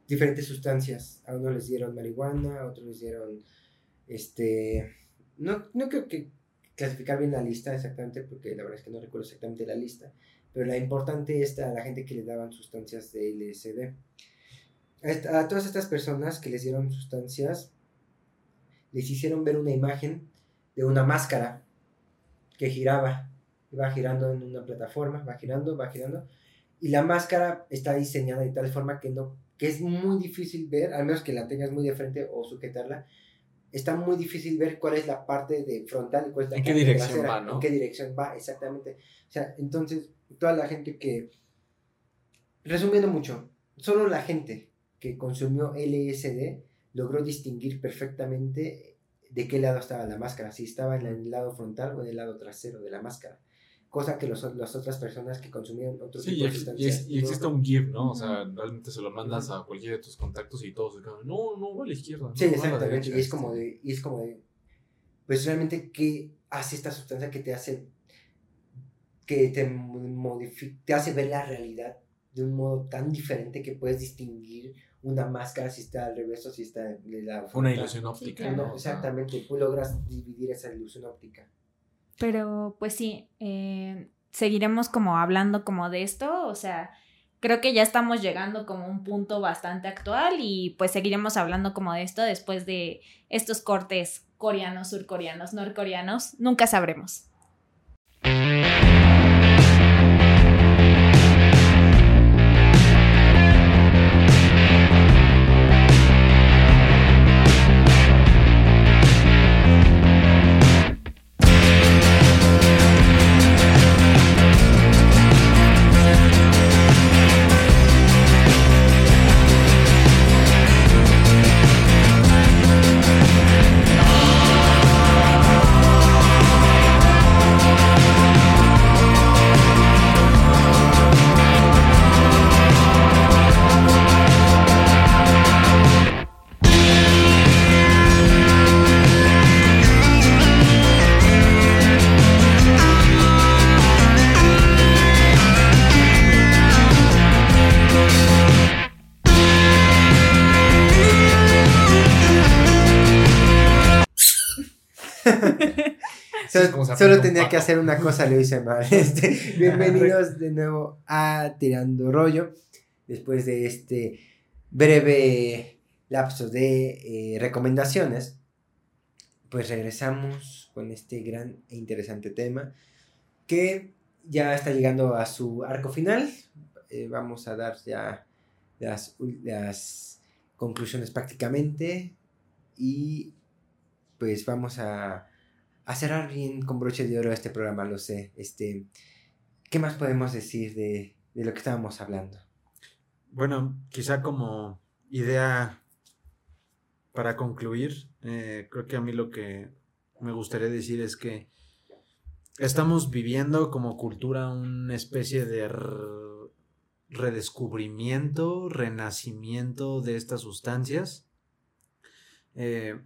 diferentes sustancias. A uno les dieron marihuana, a otros les dieron, este, no, no creo que clasificar bien la lista exactamente, porque la verdad es que no recuerdo exactamente la lista, pero la importante es a la gente que le daban sustancias de LSD. A, todas estas personas que les dieron sustancias, les hicieron ver una imagen de una máscara que giraba, va girando en una plataforma, va girando, va girando, y la máscara está diseñada de tal forma que no que es muy difícil ver, al menos que la tengas muy de frente o sujetarla, está muy difícil ver cuál es la parte de frontal y cuál es la ¿En qué dirección va, ¿no? En qué dirección va, exactamente. O sea, entonces, toda la gente que, resumiendo mucho, solo la gente que consumió LSD logró distinguir perfectamente de qué lado estaba la máscara, si estaba en el lado frontal o en el lado trasero de la máscara cosa que los, las otras personas que consumían otros sí, y, y, existe un give, ¿no? O sea, realmente se lo mandas a cualquiera de tus contactos y todos se quedan, no, no, va a la izquierda. Sí, exactamente, y es como de, y es como de, pues realmente, ¿qué hace esta sustancia que te hace, que te modifica, te hace ver la realidad de un modo tan diferente que puedes distinguir una máscara si está al revés o si está de la... Una ilusión óptica. no, exactamente, tú logras dividir esa ilusión óptica. Pero pues sí, eh, seguiremos como hablando como de esto, o sea, creo que ya estamos llegando como a un punto bastante actual y pues seguiremos hablando como de esto después de estos cortes coreanos, surcoreanos, norcoreanos, nunca sabremos. Solo, tenía que hacer una cosa, lo hice mal. *laughs* Este, bienvenidos de nuevo a Tirando Rollo. Después de este breve lapso de eh, recomendaciones, pues regresamos con este gran e interesante tema que ya está llegando a su arco final. Eh, vamos a dar ya las, las conclusiones prácticamente y pues vamos a a cerrar bien con broche de oro este programa, lo sé. Este, ¿Qué más podemos decir de, lo que estábamos hablando? Bueno, quizá como idea para concluir, eh, creo que a mí lo que me gustaría decir es que estamos viviendo como cultura una especie de redescubrimiento, renacimiento de estas sustancias, eh,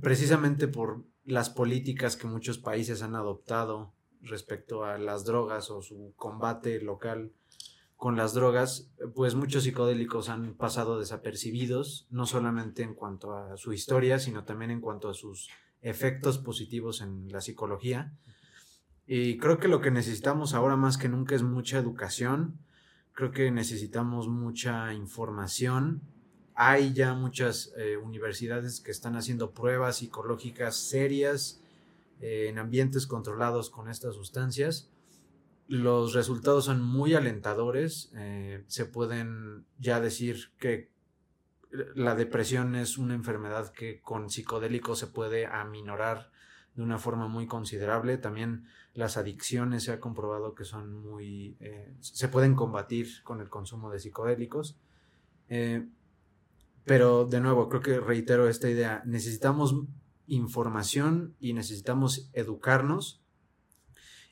precisamente por las políticas que muchos países han adoptado respecto a las drogas o su combate local con las drogas, pues muchos psicodélicos han pasado desapercibidos, no solamente en cuanto a su historia, sino también en cuanto a sus efectos positivos en la psicología. Y creo que lo que necesitamos ahora más que nunca es mucha educación, creo que necesitamos mucha información. Hay ya muchas eh, universidades que están haciendo pruebas psicológicas serias eh, en ambientes controlados con estas sustancias los resultados son muy alentadores. Eh, se pueden ya decir que la depresión es una enfermedad que con psicodélicos se puede aminorar de una forma muy considerable. También las adicciones se ha comprobado que son muy... Se pueden combatir con el consumo de psicodélicos. Pero de nuevo, creo que reitero esta idea. Necesitamos información y necesitamos educarnos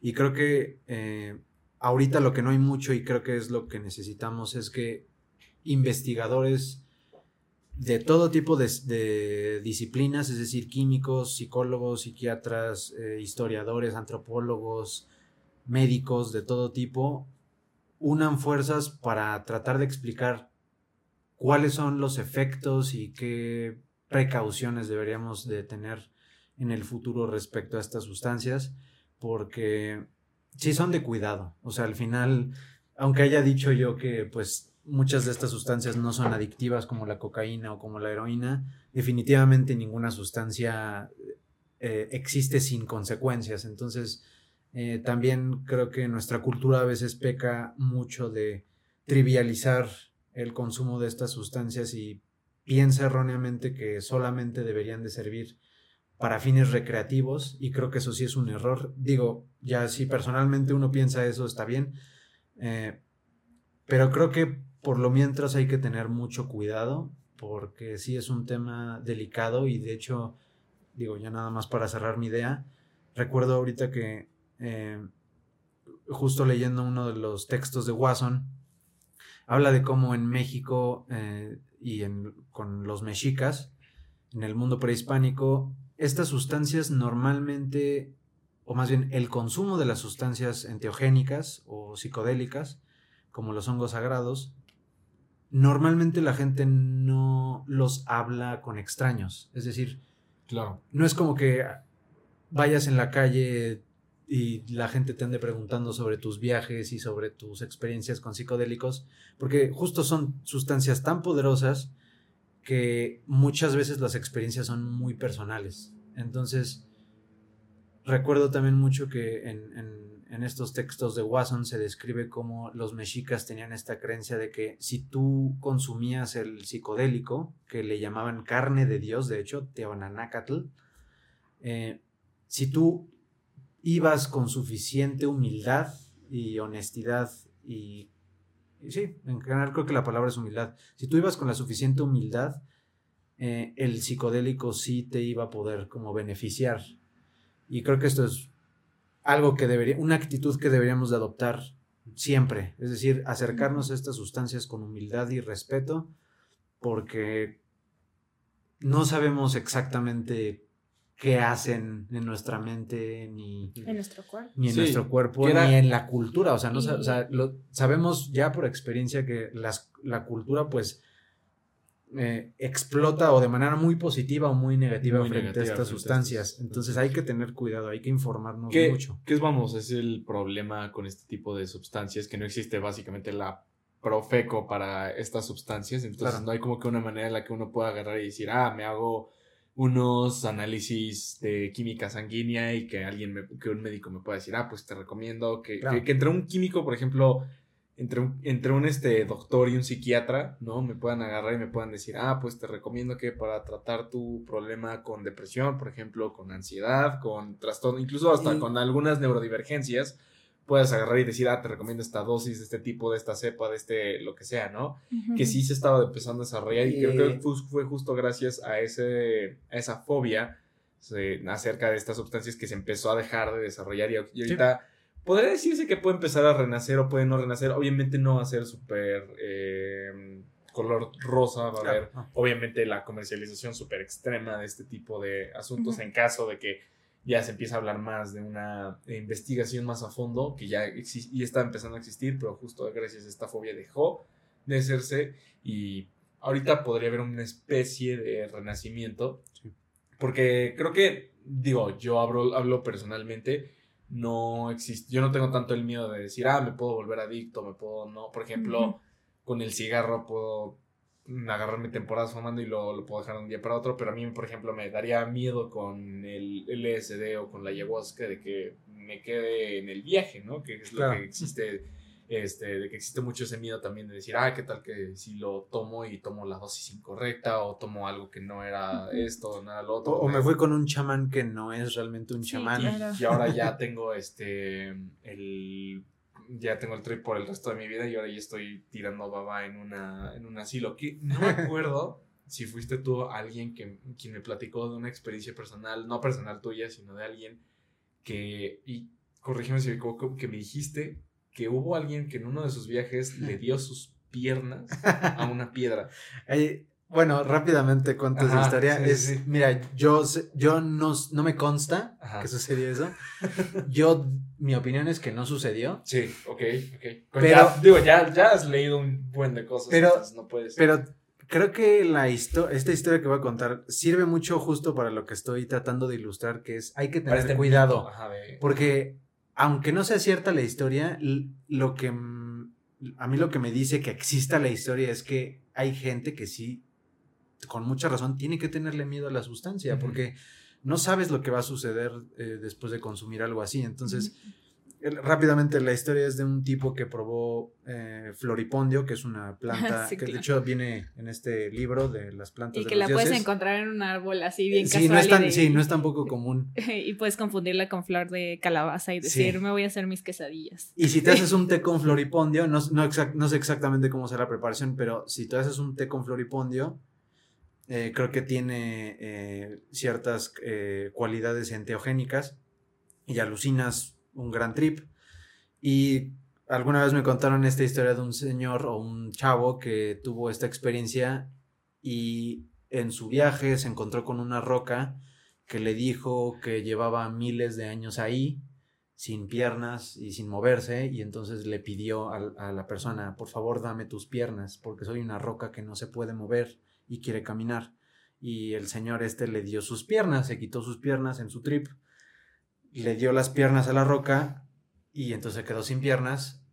y creo que eh, ahorita lo que no hay mucho y creo que es lo que necesitamos es que investigadores de todo tipo de, disciplinas, es decir, químicos, psicólogos, psiquiatras, eh, historiadores, antropólogos, médicos de todo tipo, unan fuerzas para tratar de explicar cuáles son los efectos y qué precauciones deberíamos de tener en el futuro respecto a estas sustancias porque sí son de cuidado. O sea, al final, aunque haya dicho yo que pues muchas de estas sustancias no son adictivas como la cocaína o como la heroína, definitivamente ninguna sustancia eh, existe sin consecuencias. Entonces, eh, también creo que nuestra cultura a veces peca mucho de trivializar el consumo de estas sustancias y piensa erróneamente que solamente deberían de servir para fines recreativos y creo que eso sí es un error. Digo, ya si personalmente uno piensa eso está bien, eh, pero creo que por lo mientras hay que tener mucho cuidado porque sí es un tema delicado y de hecho, digo, ya nada más para cerrar mi idea, recuerdo ahorita que eh, justo leyendo uno de los textos de Watson, habla de cómo en México eh, y en, con los mexicas, en el mundo prehispánico, estas sustancias normalmente, o más bien el consumo de las sustancias enteogénicas o psicodélicas, como los hongos sagrados, normalmente la gente no los habla con extraños. Es decir, claro. no es como que vayas en la calle y la gente te ande preguntando sobre tus viajes y sobre tus experiencias con psicodélicos, porque justo son sustancias tan poderosas que muchas veces las experiencias son muy personales. Entonces, recuerdo también mucho que en, estos textos de Wasson se describe cómo los mexicas tenían esta creencia de que si tú consumías el psicodélico, que le llamaban carne de Dios, de hecho, Teonanacatl, eh, si tú ibas con suficiente humildad y honestidad y sí, en general creo que la palabra es humildad. Si tú ibas con la suficiente humildad, eh, el psicodélico sí te iba a poder como beneficiar. Y creo que esto es algo que debería, una actitud que deberíamos de adoptar siempre. Es decir, acercarnos a estas sustancias con humildad y respeto, porque no sabemos exactamente qué hacen en nuestra mente, ni en nuestro cuerpo, ni en, nuestro cuerpo, ni en la cultura. O sea, no, lo, sabemos ya por experiencia que las, la cultura, pues, eh, explota o de manera muy positiva o muy negativa frente a estas sustancias. Entonces hay que tener cuidado, hay que informarnos mucho. ¿Qué es, vamos, es el problema con este tipo de sustancias? Que no existe básicamente la profeco para estas sustancias. Entonces no hay como que una manera en la que uno pueda agarrar y decir, ah, me hago unos análisis de química sanguínea y que alguien, me, que un médico me pueda decir, ah, pues te recomiendo que, que, entre un químico, por ejemplo, entre un, entre un este, doctor y un psiquiatra, ¿no? Me puedan agarrar y me puedan decir, ah, pues te recomiendo que para tratar tu problema con depresión, por ejemplo, con ansiedad, con trastorno, incluso hasta con algunas neurodivergencias, puedas agarrar y decir, ah, te recomiendo esta dosis de este tipo, de esta cepa, de este, lo que sea, ¿no? Que sí se estaba empezando a desarrollar y, creo que fue, justo gracias a, ese, a esa fobia acerca de estas sustancias que se empezó a dejar de desarrollar y, ahorita podría decirse que puede empezar a renacer o puede no renacer. Obviamente no va a ser súper eh, color rosa, va a haber obviamente la comercialización súper extrema de este tipo de asuntos en caso de que ya se empieza a hablar más de una investigación más a fondo, que ya y está empezando a existir, pero justo gracias a esta fobia dejó de hacerse y ahorita podría haber una especie de renacimiento, porque creo que, digo, yo hablo, hablo personalmente, no existe, yo no tengo tanto el miedo de decir, ah, me puedo volver adicto, me puedo, no, por ejemplo, con el cigarro puedo agarrar mi temporada fumando y lo, lo, puedo dejar un día para otro, pero a mí, por ejemplo, me daría miedo con el LSD o con la ayahuasca de que me quede en el viaje, ¿no? Que es lo que existe, este, de que existe mucho ese miedo también de decir, ah, ¿qué tal que si lo tomo y tomo la dosis incorrecta o tomo algo que no era esto, no era lo otro? O, me fui con un chamán que no es realmente un chamán. Y ahora ya tengo este, el ya tengo el trip por el resto de mi vida y ahora ya estoy tirando baba en, una, en un asilo. Que no me acuerdo *laughs* si fuiste tú alguien que, quien me platicó de una experiencia personal, no personal tuya, sino de alguien que, y corrígeme si me equivoco, que me dijiste que hubo alguien que en uno de sus viajes le dio *laughs* sus piernas *laughs* a una piedra. Bueno, rápidamente cuento esa historia. es, Mira, yo, yo no, no me consta que sucedió eso. *laughs* Yo, mi opinión es que no sucedió. Sí, ok, ok. Pero, ya, digo, ya, has leído un buen de cosas. Pero, no puedes. Pero creo que la esta historia que voy a contar sirve mucho justo para lo que estoy tratando de ilustrar, que es hay que tener este cuidado. Porque aunque no sea cierta la historia, lo que a mí lo que me dice que exista la historia es que hay gente que sí con mucha razón, tiene que tenerle miedo a la sustancia, porque no sabes lo que va a suceder eh, después de consumir algo así. Entonces, rápidamente, la historia es de un tipo que probó eh, floripondio, que es una planta *laughs* que de hecho viene en este libro de las plantas. Y que la puedes encontrar en un árbol así bien sí, No es tan, Sí, no es tan poco *laughs* común. y puedes confundirla con flor de calabaza y decir, me voy a hacer mis quesadillas. Y si te haces un té con *laughs* floripondio, no, no, no sé exactamente cómo será la preparación, pero si te haces un té con floripondio, eh, creo que tiene eh, ciertas eh, cualidades enteogénicas y alucinas un gran trip. Y alguna vez me contaron esta historia de un señor o un chavo que tuvo esta experiencia y en su viaje se encontró con una roca que le dijo que llevaba miles de años ahí sin piernas y sin moverse y entonces le pidió a, a la persona por favor dame tus piernas porque soy una roca que no se puede mover y quiere caminar. Y el señor este le dio sus piernas, se quitó sus piernas en su trip, le dio las piernas a la roca y entonces quedó sin piernas,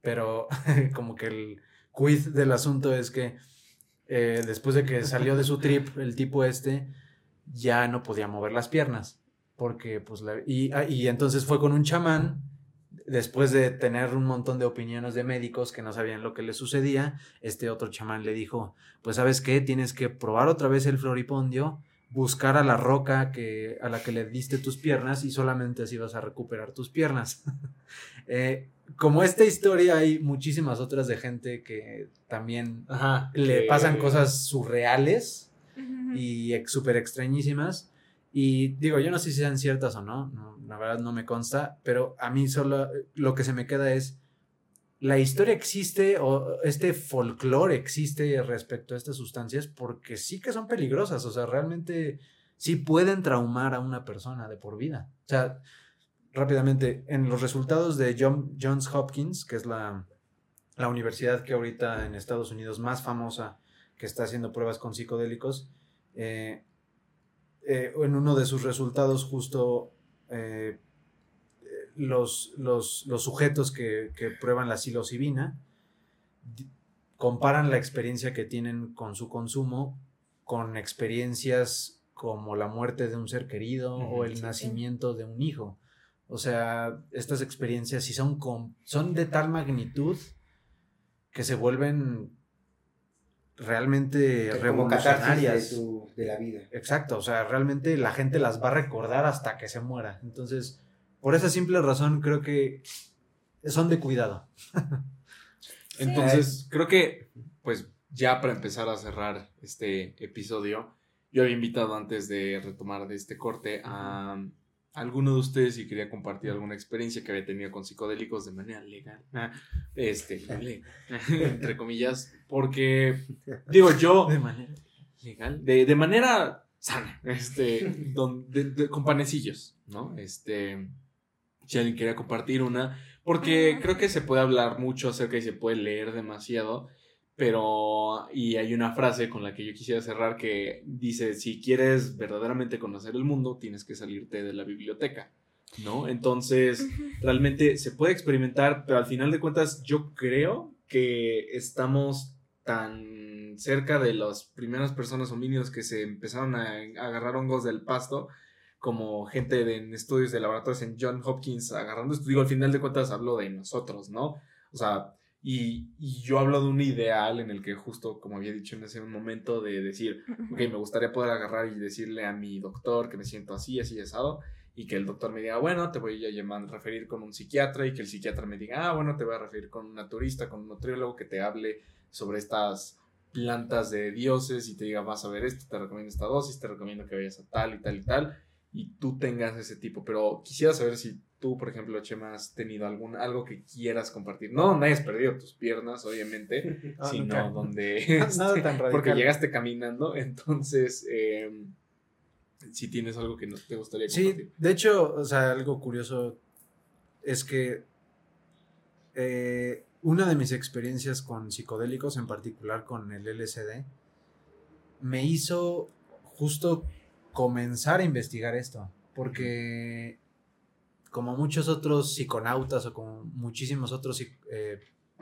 pero *laughs* como que el quid del asunto es que eh, después de que salió de su trip, el tipo este ya no podía mover las piernas, porque pues y, ah, y entonces fue con un chamán después de tener un montón de opiniones de médicos que no sabían lo que le sucedía, este otro chamán le dijo, pues sabes qué, tienes que probar otra vez el floripondio, buscar a la roca que, a la que le diste tus piernas y solamente así vas a recuperar tus piernas. *laughs* Eh, como esta historia hay muchísimas otras de gente que también le pasan cosas surreales y súper extrañísimas. Y digo, yo no sé si sean ciertas o no, no, la verdad no me consta, pero a mí solo lo que se me queda es, la historia existe o este folclore existe respecto a estas sustancias porque sí que son peligrosas, o sea, realmente sí pueden traumar a una persona de por vida. O sea, rápidamente, en los resultados de John, Johns Hopkins, que es la, la universidad que ahorita en Estados Unidos más famosa que está haciendo pruebas con psicodélicos, eh, eh, en uno de sus resultados justo eh, los, los, sujetos que, prueban la psilocibina comparan la experiencia que tienen con su consumo con experiencias como la muerte de un ser querido o el nacimiento de un hijo. O sea, estas experiencias si son, son de tal magnitud que se vuelven realmente revolucionarias de, de, la vida. Exacto, o sea, realmente la gente las va a recordar hasta que se muera. Entonces, por esa simple razón creo que son de cuidado. Entonces, creo que, pues, ya para empezar a cerrar este episodio, yo había invitado antes de retomar de este corte a alguno de ustedes si quería compartir alguna experiencia que había tenido con psicodélicos de manera legal. Ah, este, *laughs* entre comillas, porque digo yo *laughs* de manera legal, de, manera sana, este, con panecillos, ¿no? Este, si alguien quería compartir una, porque creo que se puede hablar mucho acerca y se puede leer demasiado. Pero, y hay una frase con la que yo quisiera cerrar que dice, si quieres verdaderamente conocer el mundo, tienes que salirte de la biblioteca, ¿no? Entonces, realmente se puede experimentar, pero al final de cuentas yo creo que estamos tan cerca de las primeras personas homínidos que se empezaron a, agarrar hongos del pasto, como gente de, en estudios de laboratorios en John Hopkins agarrando esto. Digo, al final de cuentas hablo de nosotros, ¿no? O sea, y, yo hablo de un ideal en el que justo, como había dicho en ese momento, de decir, ok, me gustaría poder agarrar y decirle a mi doctor que me siento así, así, asado, y que el doctor me diga, bueno, te voy a llamar, referir con un psiquiatra, y que el psiquiatra me diga, ah, bueno, te voy a referir con un naturista, con un nutriólogo que te hable sobre estas plantas de dioses y te diga, vas a ver esto, te recomiendo esta dosis, te recomiendo que vayas a tal y tal y tal, y tú tengas ese tipo. Pero quisiera saber si tú, por ejemplo, Chema, has tenido algún, algo que quieras compartir. No, no hayas perdido tus piernas, obviamente, *laughs* ah, sino donde... *laughs* Nada tan radical. Porque llegaste caminando, entonces... Eh, si tienes algo que te gustaría compartir. Sí, de hecho, o sea, algo curioso es que eh, una de mis experiencias con psicodélicos, en particular con el LSD, me hizo justo comenzar a investigar esto, porque como muchos otros psiconautas o como muchísimos otros eh,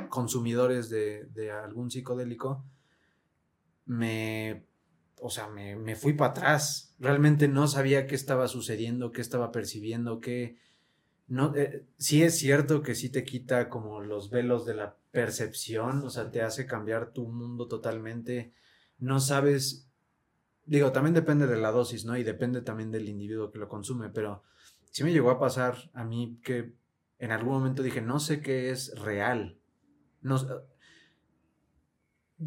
consumidores de, algún psicodélico, me, o sea, me, fui para atrás. Realmente no sabía qué estaba sucediendo, qué estaba percibiendo, qué... No, eh, sí es cierto que sí te quita como los velos de la percepción, o sea, te hace cambiar tu mundo totalmente. No sabes, digo, también depende de la dosis, ¿no? Y depende también del individuo que lo consume, pero sí me llegó a pasar a mí que en algún momento dije, no sé qué es real. No,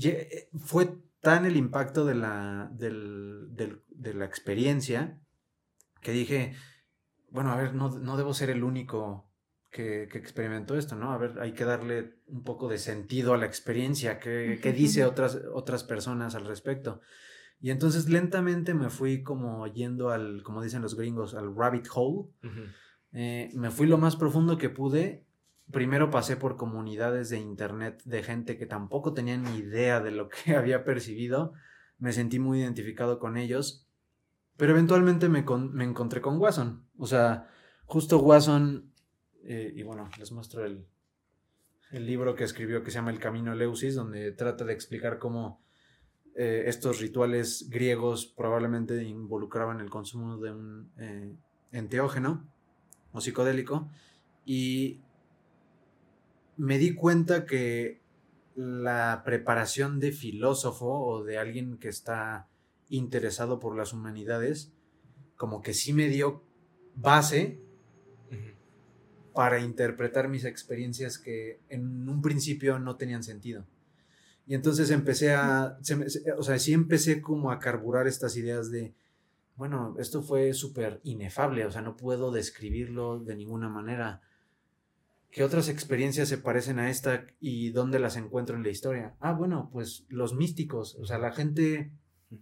eh, fue tan el impacto de la, de la experiencia que dije, bueno, a ver, no, debo ser el único que, que, experimentó esto, ¿no? A ver, hay que darle un poco de sentido a la experiencia, qué, qué dice otras, otras personas al respecto. Y entonces lentamente me fui como yendo al, como dicen los gringos, al rabbit hole. Eh, me fui lo más profundo que pude. Primero pasé por comunidades de internet de gente que tampoco tenía ni idea de lo que *laughs* había percibido. Me sentí muy identificado con ellos. Pero eventualmente me, me encontré con Watson. O sea, justo Watson, eh, y bueno, les muestro el, el libro que escribió que se llama El Camino Leusis, donde trata de explicar cómo eh, estos rituales griegos probablemente involucraban el consumo de un eh, enteógeno o psicodélico y me di cuenta que la preparación de filósofo o de alguien que está interesado por las humanidades como que sí me dio base para interpretar mis experiencias que en un principio no tenían sentido. Y entonces empecé a, o sea, sí empecé como a carburar estas ideas de, bueno, esto fue súper inefable, o sea, no puedo describirlo de ninguna manera. ¿Qué otras experiencias se parecen a esta y dónde las encuentro en la historia? Ah, bueno, pues los místicos, o sea, la gente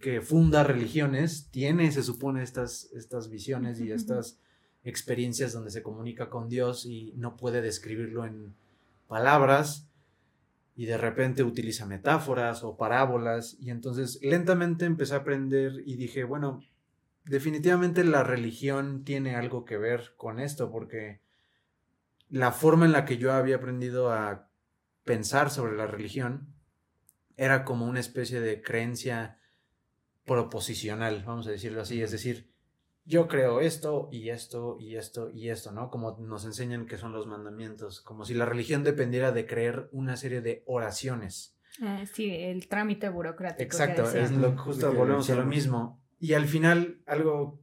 que funda religiones tiene, se supone, estas, estas visiones y estas experiencias donde se comunica con Dios y no puede describirlo en palabras y de repente utiliza metáforas o parábolas y entonces lentamente empecé a aprender y dije, bueno, definitivamente la religión tiene algo que ver con esto porque la forma en la que yo había aprendido a pensar sobre la religión era como una especie de creencia proposicional, vamos a decirlo así, es decir, yo creo esto y esto y esto y esto, ¿no? Como nos enseñan que son los mandamientos, como si la religión dependiera de creer una serie de oraciones. Eh, sí, el trámite burocrático. Exacto, es lo justo volvemos a lo mismo. Y al final, algo,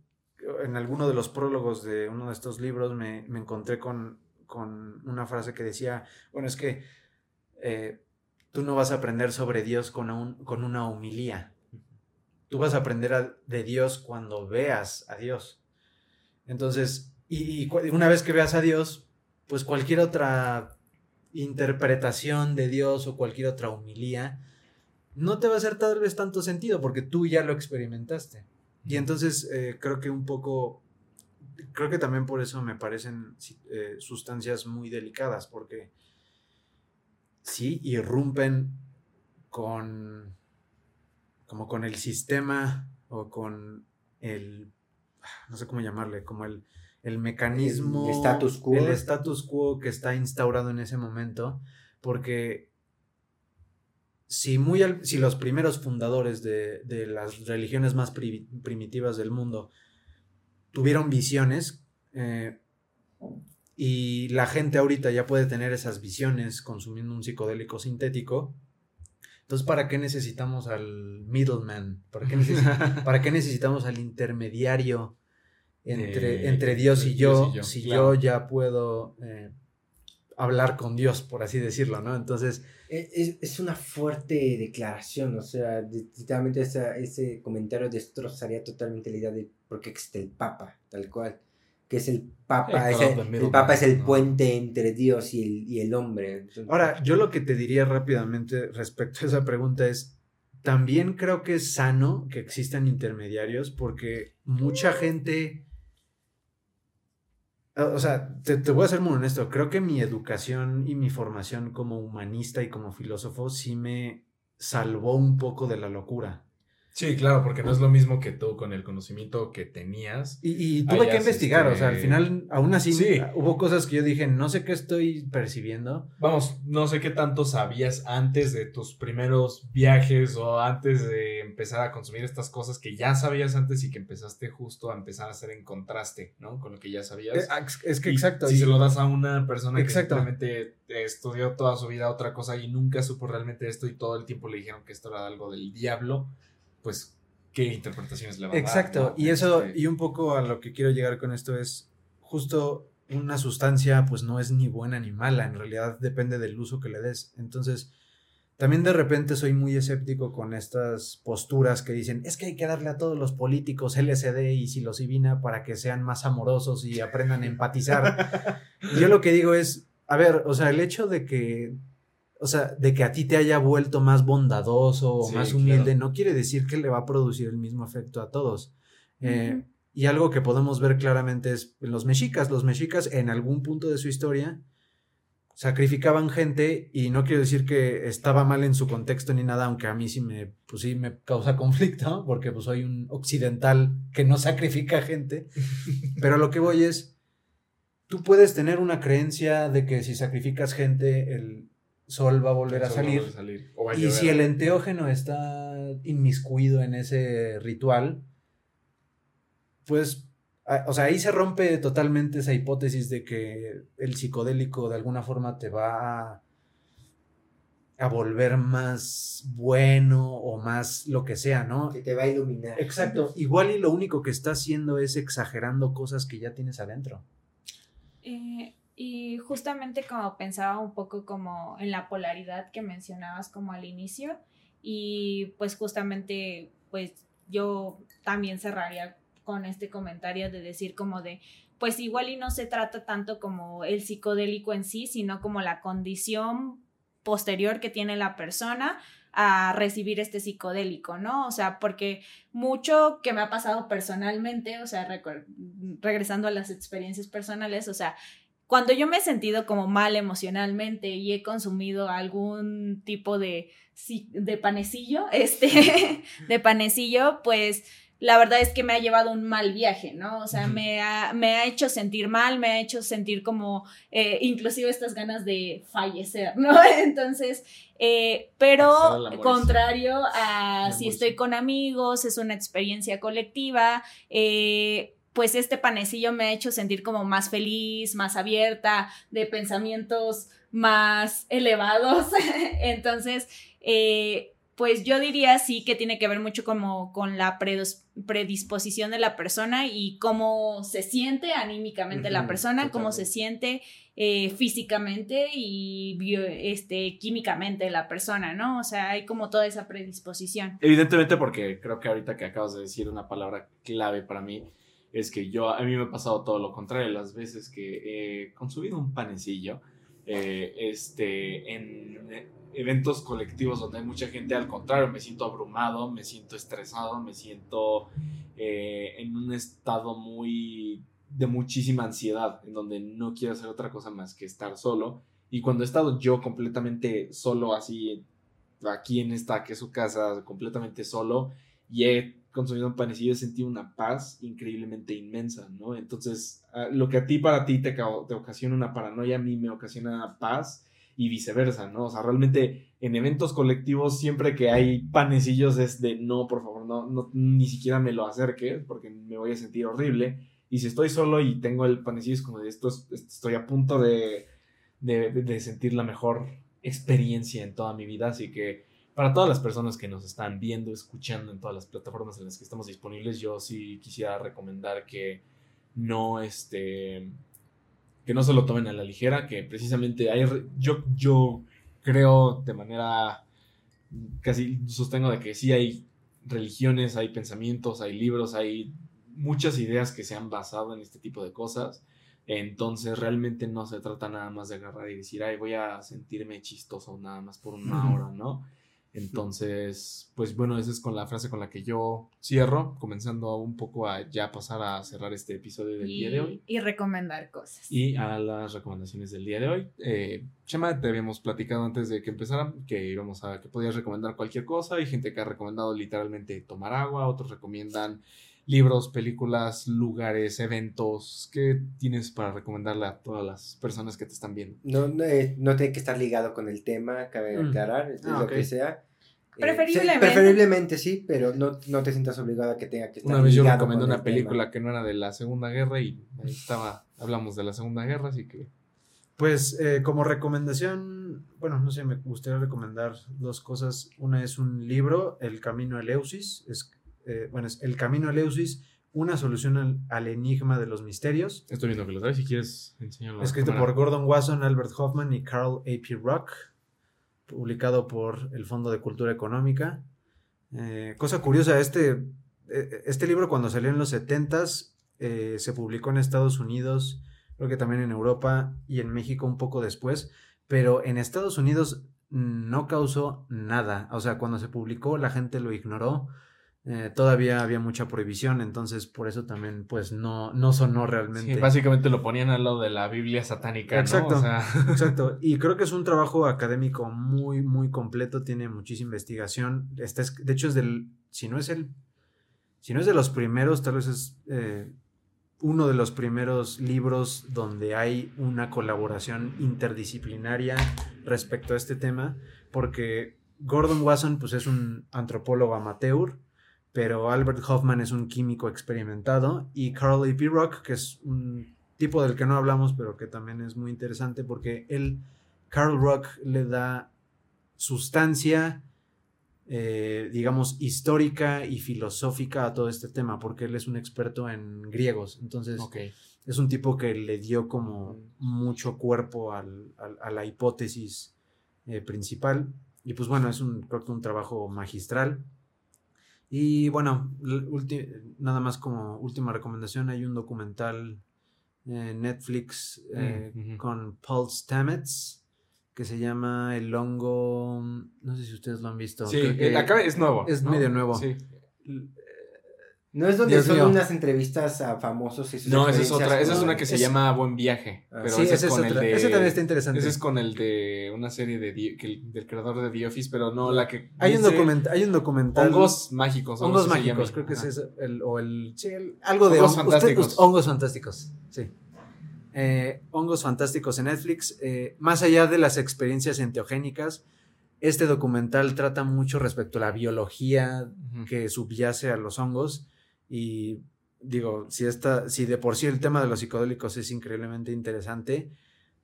en alguno de los prólogos de uno de estos libros me, encontré con, con, una frase que decía, bueno, es que eh, tú no vas a aprender sobre Dios con, un, con una humilía Tú vas a aprender de Dios cuando veas a Dios. Entonces, y, una vez que veas a Dios, pues cualquier otra interpretación de Dios o cualquier otra humilía, no te va a hacer tal vez tanto sentido porque tú ya lo experimentaste. Y entonces eh, creo que un poco, creo que también por eso me parecen eh, sustancias muy delicadas, porque sí irrumpen con, como con el sistema o con el, no sé cómo llamarle, como el, el mecanismo, el status quo. El status quo que está instaurado en ese momento, porque si, muy si los primeros fundadores de, las religiones más primitivas del mundo tuvieron visiones, eh, y la gente ahorita ya puede tener esas visiones consumiendo un psicodélico sintético, entonces, ¿para qué necesitamos al middleman? ¿Para qué, *laughs* ¿para qué necesitamos al intermediario entre, eh, entre Dios, y yo, si yo ya puedo eh, hablar con Dios, por así decirlo, ¿no? Entonces... E, es, una fuerte declaración, o sea, literalmente ese comentario destrozaría totalmente la idea de por qué existe el Papa, tal cual que es el Papa, el, Papa es el puente entre Dios y el, y el hombre. Ahora, yo lo que te diría rápidamente respecto a esa pregunta es, también creo que es sano que existan intermediarios porque mucha gente o sea, te, voy a ser muy honesto, creo que mi educación y mi formación como humanista y como filósofo sí me salvó un poco de la locura. Sí, claro, porque no es lo mismo que tú con el conocimiento que tenías. Y, tuve que investigar, o sea, al este, final, aún así, hubo cosas que yo dije, no sé qué estoy percibiendo. Vamos, no sé qué tanto sabías antes de tus primeros viajes o antes de empezar a consumir estas cosas que ya sabías antes y que empezaste justo a empezar a hacer en contraste, ¿no? Con lo que ya sabías. Eh, ah, es que exacto. Si se lo das a una persona que simplemente estudió toda su vida otra cosa y nunca supo realmente esto y todo el tiempo le dijeron que esto era algo del diablo pues, ¿qué interpretaciones le va a Exacto, dar, y eso, este y un poco a lo que quiero llegar con esto es justo una sustancia, pues no es ni buena ni mala, en realidad depende del uso que le des. Entonces, también de repente soy muy escéptico con estas posturas que dicen, es que hay que darle a todos los políticos LSD y psilocibina para que sean más amorosos y aprendan a empatizar. *laughs* Yo lo que digo es, a ver, o sea, el hecho de que o sea, de que a ti te haya vuelto más bondadoso o más humilde, no quiere decir que le va a producir el mismo efecto a todos. Eh, y algo que podemos ver claramente es en los mexicas. Los mexicas en algún punto de su historia sacrificaban gente y no quiero decir que estaba mal en su contexto ni nada, aunque a mí sí me, pues sí me causa conflicto, *laughs* porque pues soy un occidental que no sacrifica gente. *laughs* Pero lo que voy es, tú puedes tener una creencia de que si sacrificas gente, el, sol va a volver, a, salir. y si el enteógeno está inmiscuido en ese ritual, pues, o sea, ahí se rompe totalmente esa hipótesis de que el psicodélico de alguna forma te va a, a volver más bueno o más lo que sea, ¿no? Que te va a iluminar. Exacto. Igual y lo único que está haciendo es exagerando cosas que ya tienes adentro. Eh, y justamente como pensaba un poco como en la polaridad que mencionabas como al inicio y pues justamente pues yo también cerraría con este comentario de decir como de pues igual y no se trata tanto como el psicodélico en sí, sino como la condición posterior que tiene la persona a recibir este psicodélico, ¿no? O sea, porque mucho que me ha pasado personalmente, o sea, regresando a las experiencias personales, o sea, cuando yo me he sentido como mal emocionalmente y he consumido algún tipo de, de panecillo, *laughs* este, de panecillo, pues la verdad es que me ha llevado un mal viaje, ¿no? O sea, me ha, me ha hecho sentir mal, me ha hecho sentir como eh, inclusive estas ganas de fallecer, ¿no? *laughs* Entonces, eh, pero contrario a si estoy con amigos, es una experiencia colectiva, eh, pues este panecillo me ha hecho sentir como más feliz, más abierta, de pensamientos más elevados. *laughs* Entonces, eh, pues yo diría sí que tiene que ver mucho como con la predisposición de la persona y cómo se siente anímicamente la persona, cómo se siente eh, físicamente y este, químicamente la persona, ¿no? O sea, hay como toda esa predisposición. Evidentemente porque creo que ahorita que acabas de decir una palabra clave para mí, es que yo, a mí me ha pasado todo lo contrario, las veces que he consumido un panecillo, eh, este, en eventos colectivos donde hay mucha gente, al contrario, me siento abrumado, me siento estresado, me siento eh, en un estado muy de muchísima ansiedad, en donde no quiero hacer otra cosa más que estar solo. Y cuando he estado yo completamente solo, así, aquí en esta que es su casa, completamente solo, y he consumido un panecillo, he sentido una paz increíblemente inmensa, ¿no? Entonces, ah, lo que a ti para ti te, te ocasiona una paranoia, a mí me ocasiona paz y viceversa, ¿no? O sea, realmente en eventos colectivos, siempre que hay panecillos es de no, por favor, no, no ni siquiera me lo acerques porque me voy a sentir horrible. Y si estoy solo y tengo el panecillo, es como de esto, estoy a punto de, de, de sentir la mejor experiencia en toda mi vida. Así que para todas las personas que nos están viendo, escuchando en todas las plataformas en las que estamos disponibles, yo sí quisiera recomendar que no, este, que no se lo tomen a la ligera, que precisamente hay, yo, yo creo de manera casi sostengo de que sí hay religiones, hay pensamientos, hay libros, hay muchas ideas que se han basado en este tipo de cosas. Entonces realmente no se trata nada más de agarrar y decir, ay, voy a sentirme chistoso nada más por una hora, ¿no? Entonces, pues bueno, esa es con la frase con la que yo cierro, comenzando un poco a ya pasar a cerrar este episodio del día de hoy. Y recomendar cosas. Y a las recomendaciones del día de hoy. Eh, Chema, te habíamos platicado antes de que empezara que íbamos a que podías recomendar cualquier cosa. Hay gente que ha recomendado literalmente tomar agua, otros recomiendan libros, películas, lugares, eventos. ¿Qué tienes para recomendarle a todas las personas que te están viendo? No, no, eh, tiene que estar ligado con el tema, cabe mm. aclarar, ah, lo que sea. Eh, preferiblemente. preferiblemente sí, pero no, no, te sientas obligado a que tenga que estar Una vez yo recomendé una película que no era de la Segunda Guerra y ahí estaba, hablamos de la Segunda Guerra, así que... Pues eh, como recomendación, bueno, no sé, me gustaría recomendar dos cosas. Una es un libro, El Camino a Eleusis, es eh, bueno, es El Camino a Leusis, una solución al, enigma de los misterios. Estoy viendo que lo traes, si quieres enseñarlo. Escrito por Gordon Wasson, Albert Hoffman y Carl A.P. Rock, publicado por el Fondo de Cultura Económica. Eh, cosa curiosa, este, eh, este libro cuando salió en los 70s se publicó en Estados Unidos, creo que también en Europa y en México un poco después, pero en Estados Unidos no causó nada. O sea, cuando se publicó la gente lo ignoró eh, todavía había mucha prohibición, entonces por eso también pues no, no sonó realmente. Sí, básicamente lo ponían al lado de la Biblia satánica. Exacto, *laughs* exacto. Y creo que es un trabajo académico muy, muy completo, tiene muchísima investigación. Este es, de hecho es del, si no es el, si no es de los primeros, tal vez es eh, uno de los primeros libros donde hay una colaboración interdisciplinaria respecto a este tema, porque Gordon Wasson pues es un antropólogo amateur, pero Albert Hoffman es un químico experimentado y Carl A. P. Rock, que es un tipo del que no hablamos, pero que también es muy interesante porque él, Carl Rock, le da sustancia, eh, digamos, histórica y filosófica a todo este tema, porque él es un experto en griegos. Entonces, es un tipo que le dio como mucho cuerpo a la hipótesis eh, principal. Y pues bueno, es un, creo que un trabajo magistral. Y bueno, nada más como última recomendación, hay un documental en Netflix eh, con Paul Stamets que se llama El hongo, no sé si ustedes lo han visto. Sí, acá es nuevo. Es medio nuevo. Sí. No es donde son unas entrevistas a famosos y No, esa es otra. Esa es una que se llama Buen Viaje. Ah. pero sí, ese es, con el de, ese también está interesante. Ese es con el de una serie de del creador de The Office, pero no la que. Hay, un, documental, hay un documental. Hongos mágicos. Hongos mágicos, creo que es el, o el, sí, algo de hongos fantásticos. hongos fantásticos, sí. Eh, hongos fantásticos en Netflix. Eh, más allá de las experiencias enteogénicas, este documental trata mucho respecto a la biología que subyace a los hongos y digo, si, esta, si de por sí el tema de los psicodélicos es increíblemente interesante,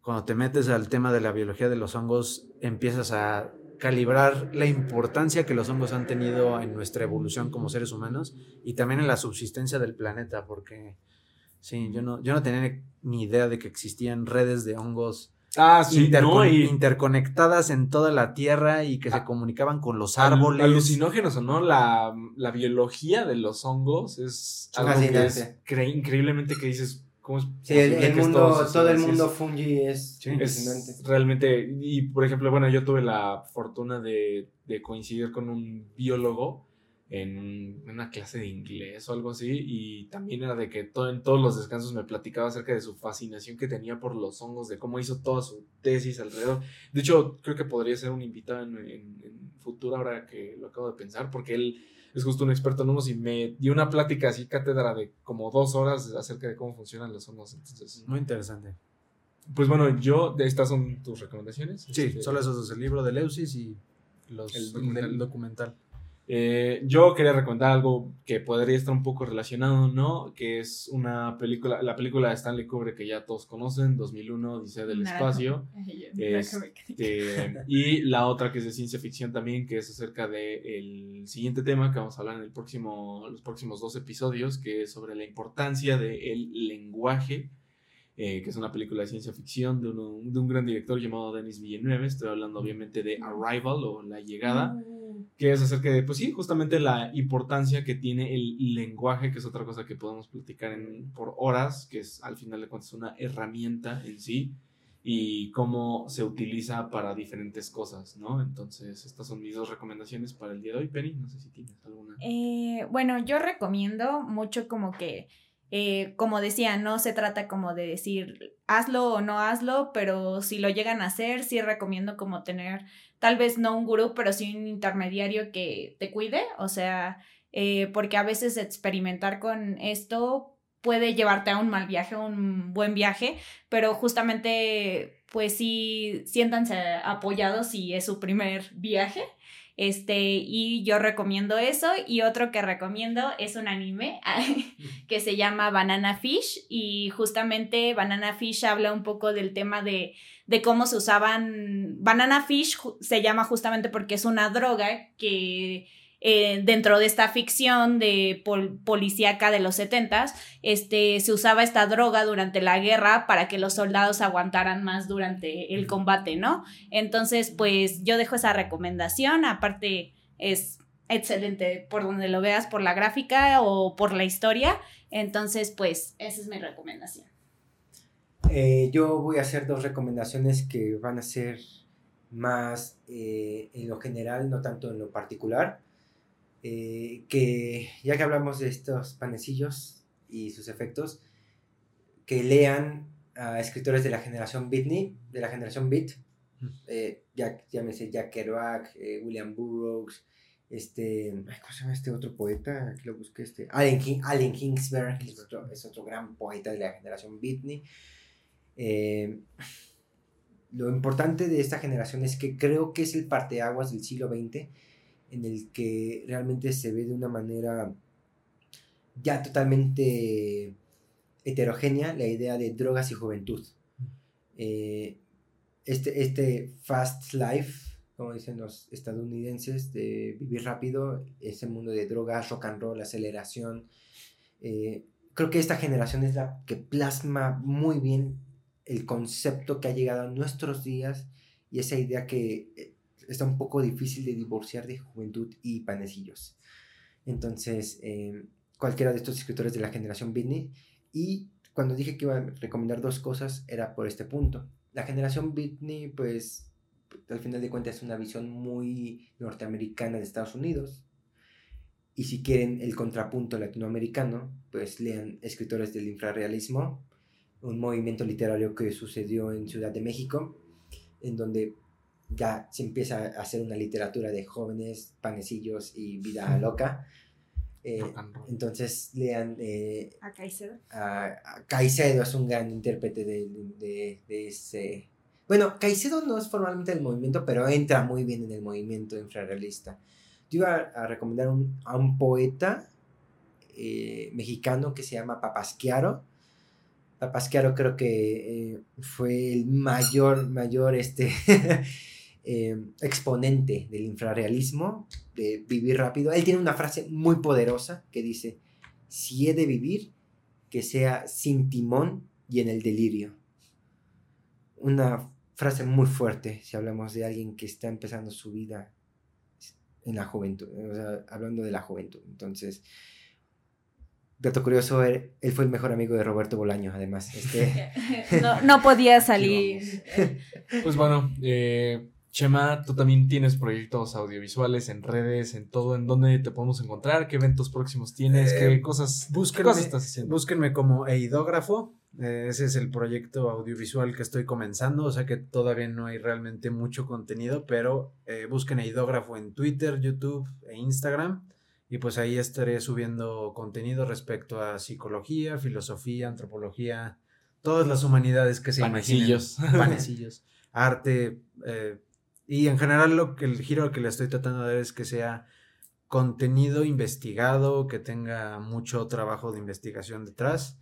cuando te metes al tema de la biología de los hongos, empiezas a calibrar la importancia que los hongos han tenido en nuestra evolución como seres humanos y también en la subsistencia del planeta, porque sí, yo no, yo no tenía ni idea de que existían redes de hongos ah, sí, interconectadas en toda la Tierra y que se ah. comunicaban con los árboles. Alucinógenos o no, la, la biología de los hongos es algo que es increíblemente que dices, ¿Cómo es sí, el, mundo, todo, el mundo fungi es, es realmente, y por ejemplo, bueno, yo tuve la fortuna de, de coincidir con un biólogo en una clase de inglés o algo así y también era de que todo, en todos los descansos me platicaba acerca de su fascinación que tenía por los hongos, de cómo hizo toda su tesis alrededor. De hecho, creo que podría ser un invitado en, en, futuro ahora que lo acabo de pensar, porque él es justo un experto en hongos y me dio una plática así, cátedra de como dos horas acerca de cómo funcionan los hongos. Entonces, Muy interesante. Pues bueno, yo, estas son tus recomendaciones. Sí, este, solo esos, el libro de Leusis y los, El documental. Eh, yo quería recomendar algo que podría estar un poco relacionado, ¿no? Que es una película, la película de Stanley Kubrick que ya todos conocen, 2001, Dice del Espacio. Este, *laughs* y la otra que es de ciencia ficción también, que es acerca del siguiente tema que vamos a hablar en el próximo, los próximos dos episodios, que es sobre la importancia del lenguaje. Eh, que es una película de ciencia ficción de, de un gran director llamado Denis Villeneuve. Estoy hablando obviamente de Arrival o La Llegada. Mm que es acerca de, pues sí, justamente la importancia que tiene el lenguaje, que es otra cosa que podemos platicar en, por horas, que es al final de cuentas una herramienta en sí y cómo se utiliza para diferentes cosas, ¿no? Entonces, estas son mis dos recomendaciones para el día de hoy. Penny, no sé si tienes alguna. Eh, bueno, yo recomiendo mucho como que, eh, como decía, no se trata como de decir hazlo o no hazlo, pero si lo llegan a hacer, sí recomiendo como tener tal vez no un gurú, pero sí un intermediario que te cuide, o sea, eh, porque a veces experimentar con esto puede llevarte a un mal viaje, un buen viaje, pero justamente, pues sí, siéntanse apoyados si es su primer viaje. Este, y yo recomiendo eso. Y otro que recomiendo es un anime *laughs* que se llama Banana Fish. Y justamente Banana Fish habla un poco del tema de de cómo se usaban. Banana Fish se llama justamente porque es una droga que eh, dentro de esta ficción de policíaca de los setentas, este, se usaba esta droga durante la guerra para que los soldados aguantaran más durante el combate, ¿no? Entonces, pues yo dejo esa recomendación, aparte es excelente por donde lo veas, por la gráfica o por la historia, entonces, pues esa es mi recomendación. Eh, yo voy a hacer dos recomendaciones que van a ser más eh, en lo general, no tanto en lo particular. Eh, que ya que hablamos de estos panecillos y sus efectos, que lean a escritores de la generación Bitney, de la generación Beat, Jack, llámese Jack Kerouac, William Burroughs, este, ¿cómo se llama este otro poeta? Aquí lo busqué, este, Allen, King, Allen Kingsberg, es otro, es otro gran poeta de la generación Bitney. Eh, lo importante de esta generación es que creo que es el parteaguas del siglo XX en el que realmente se ve de una manera ya totalmente heterogénea la idea de drogas y juventud. Eh, este, este fast life, como dicen los estadounidenses, de vivir rápido, ese mundo de drogas, rock and roll, aceleración. Eh, creo que esta generación es la que plasma muy bien el concepto que ha llegado a nuestros días y esa idea que eh, está un poco difícil de divorciar de juventud y panecillos. Entonces, em, cualquiera de estos escritores de la generación Bitney. Y cuando dije que iba a recomendar dos cosas, era por este punto. La generación Bitney, pues, al final de cuentas, es una visión muy norteamericana de Estados Unidos. Y si quieren el contrapunto latinoamericano, pues lean escritores del infrarrealismo un movimiento literario que sucedió en Ciudad de México, en donde ya se empieza a hacer una literatura de jóvenes, panecillos y vida loca. Eh, entonces lean eh, a Caicedo. A, Caicedo es un gran intérprete de, de, ese... Bueno, Caicedo no es formalmente del movimiento, pero entra muy bien en el movimiento infrarrealista. Yo iba a, recomendar a un poeta eh, mexicano que se llama Papasquiaro, Papasquiaro creo que eh, fue el mayor, mayor este, *laughs* eh, exponente del infrarrealismo, de vivir rápido. Él tiene una frase muy poderosa que dice, si he de vivir, que sea sin timón y en el delirio. Una frase muy fuerte si hablamos de alguien que está empezando su vida en la juventud, o sea, hablando de la juventud. Entonces, dato curioso, él, fue el mejor amigo de Roberto Bolaño, además. Este... *laughs* no, podía *laughs* salir. pues bueno, eh, Chema, tú también tienes proyectos audiovisuales en redes, en todo, en dónde te podemos encontrar, qué eventos próximos tienes, qué eh, cosas, búsquenme, estás haciendo. Búsquenme como eidógrafo, eh, ese es el proyecto audiovisual que estoy comenzando, o sea que todavía no hay realmente mucho contenido, pero busquen eidógrafo en Twitter, YouTube e Instagram y pues ahí estaré subiendo contenido respecto a psicología, filosofía, antropología, todas las humanidades que se Panecillos. imaginen. Panecillos. *laughs* arte. Eh, y en general lo que el giro que le estoy tratando de dar es que sea contenido investigado, que tenga mucho trabajo de investigación detrás.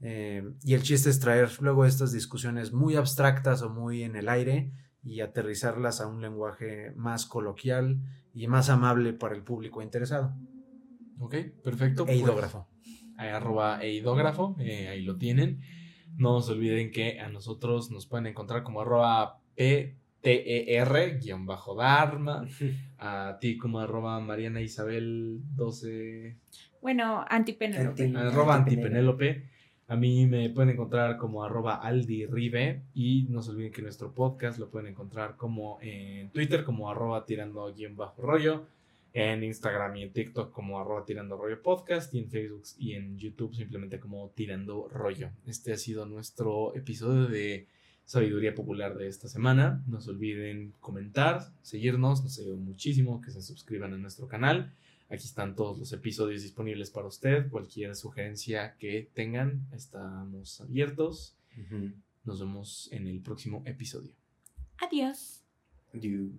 Eh, y el chiste es traer luego estas discusiones muy abstractas o muy en el aire y aterrizarlas a un lenguaje más coloquial y más amable para el público interesado. Ok, perfecto. Pues, eidógrafo. arroba eidógrafo, eh, ahí lo tienen. No se olviden que a nosotros nos pueden encontrar como arroba PTER, guion bajo Dharma. A ti como arroba Mariana Isabel 12. Bueno, antipenelope. arroba antipenelope. A mí me pueden encontrar como arroba aldirribe y no se olviden que nuestro podcast lo pueden encontrar como en Twitter como arroba tirando guion bajo rollo, en Instagram y en TikTok como arroba tirando rollo podcast y en Facebook y en YouTube simplemente como tirando rollo. Este ha sido nuestro episodio de sabiduría popular de esta semana. No se olviden comentar, seguirnos, nos ayuda muchísimo que se suscriban a nuestro canal. Aquí están todos los episodios disponibles para usted. Cualquier sugerencia que tengan, estamos abiertos. Nos vemos en el próximo episodio. Adiós. Adiós.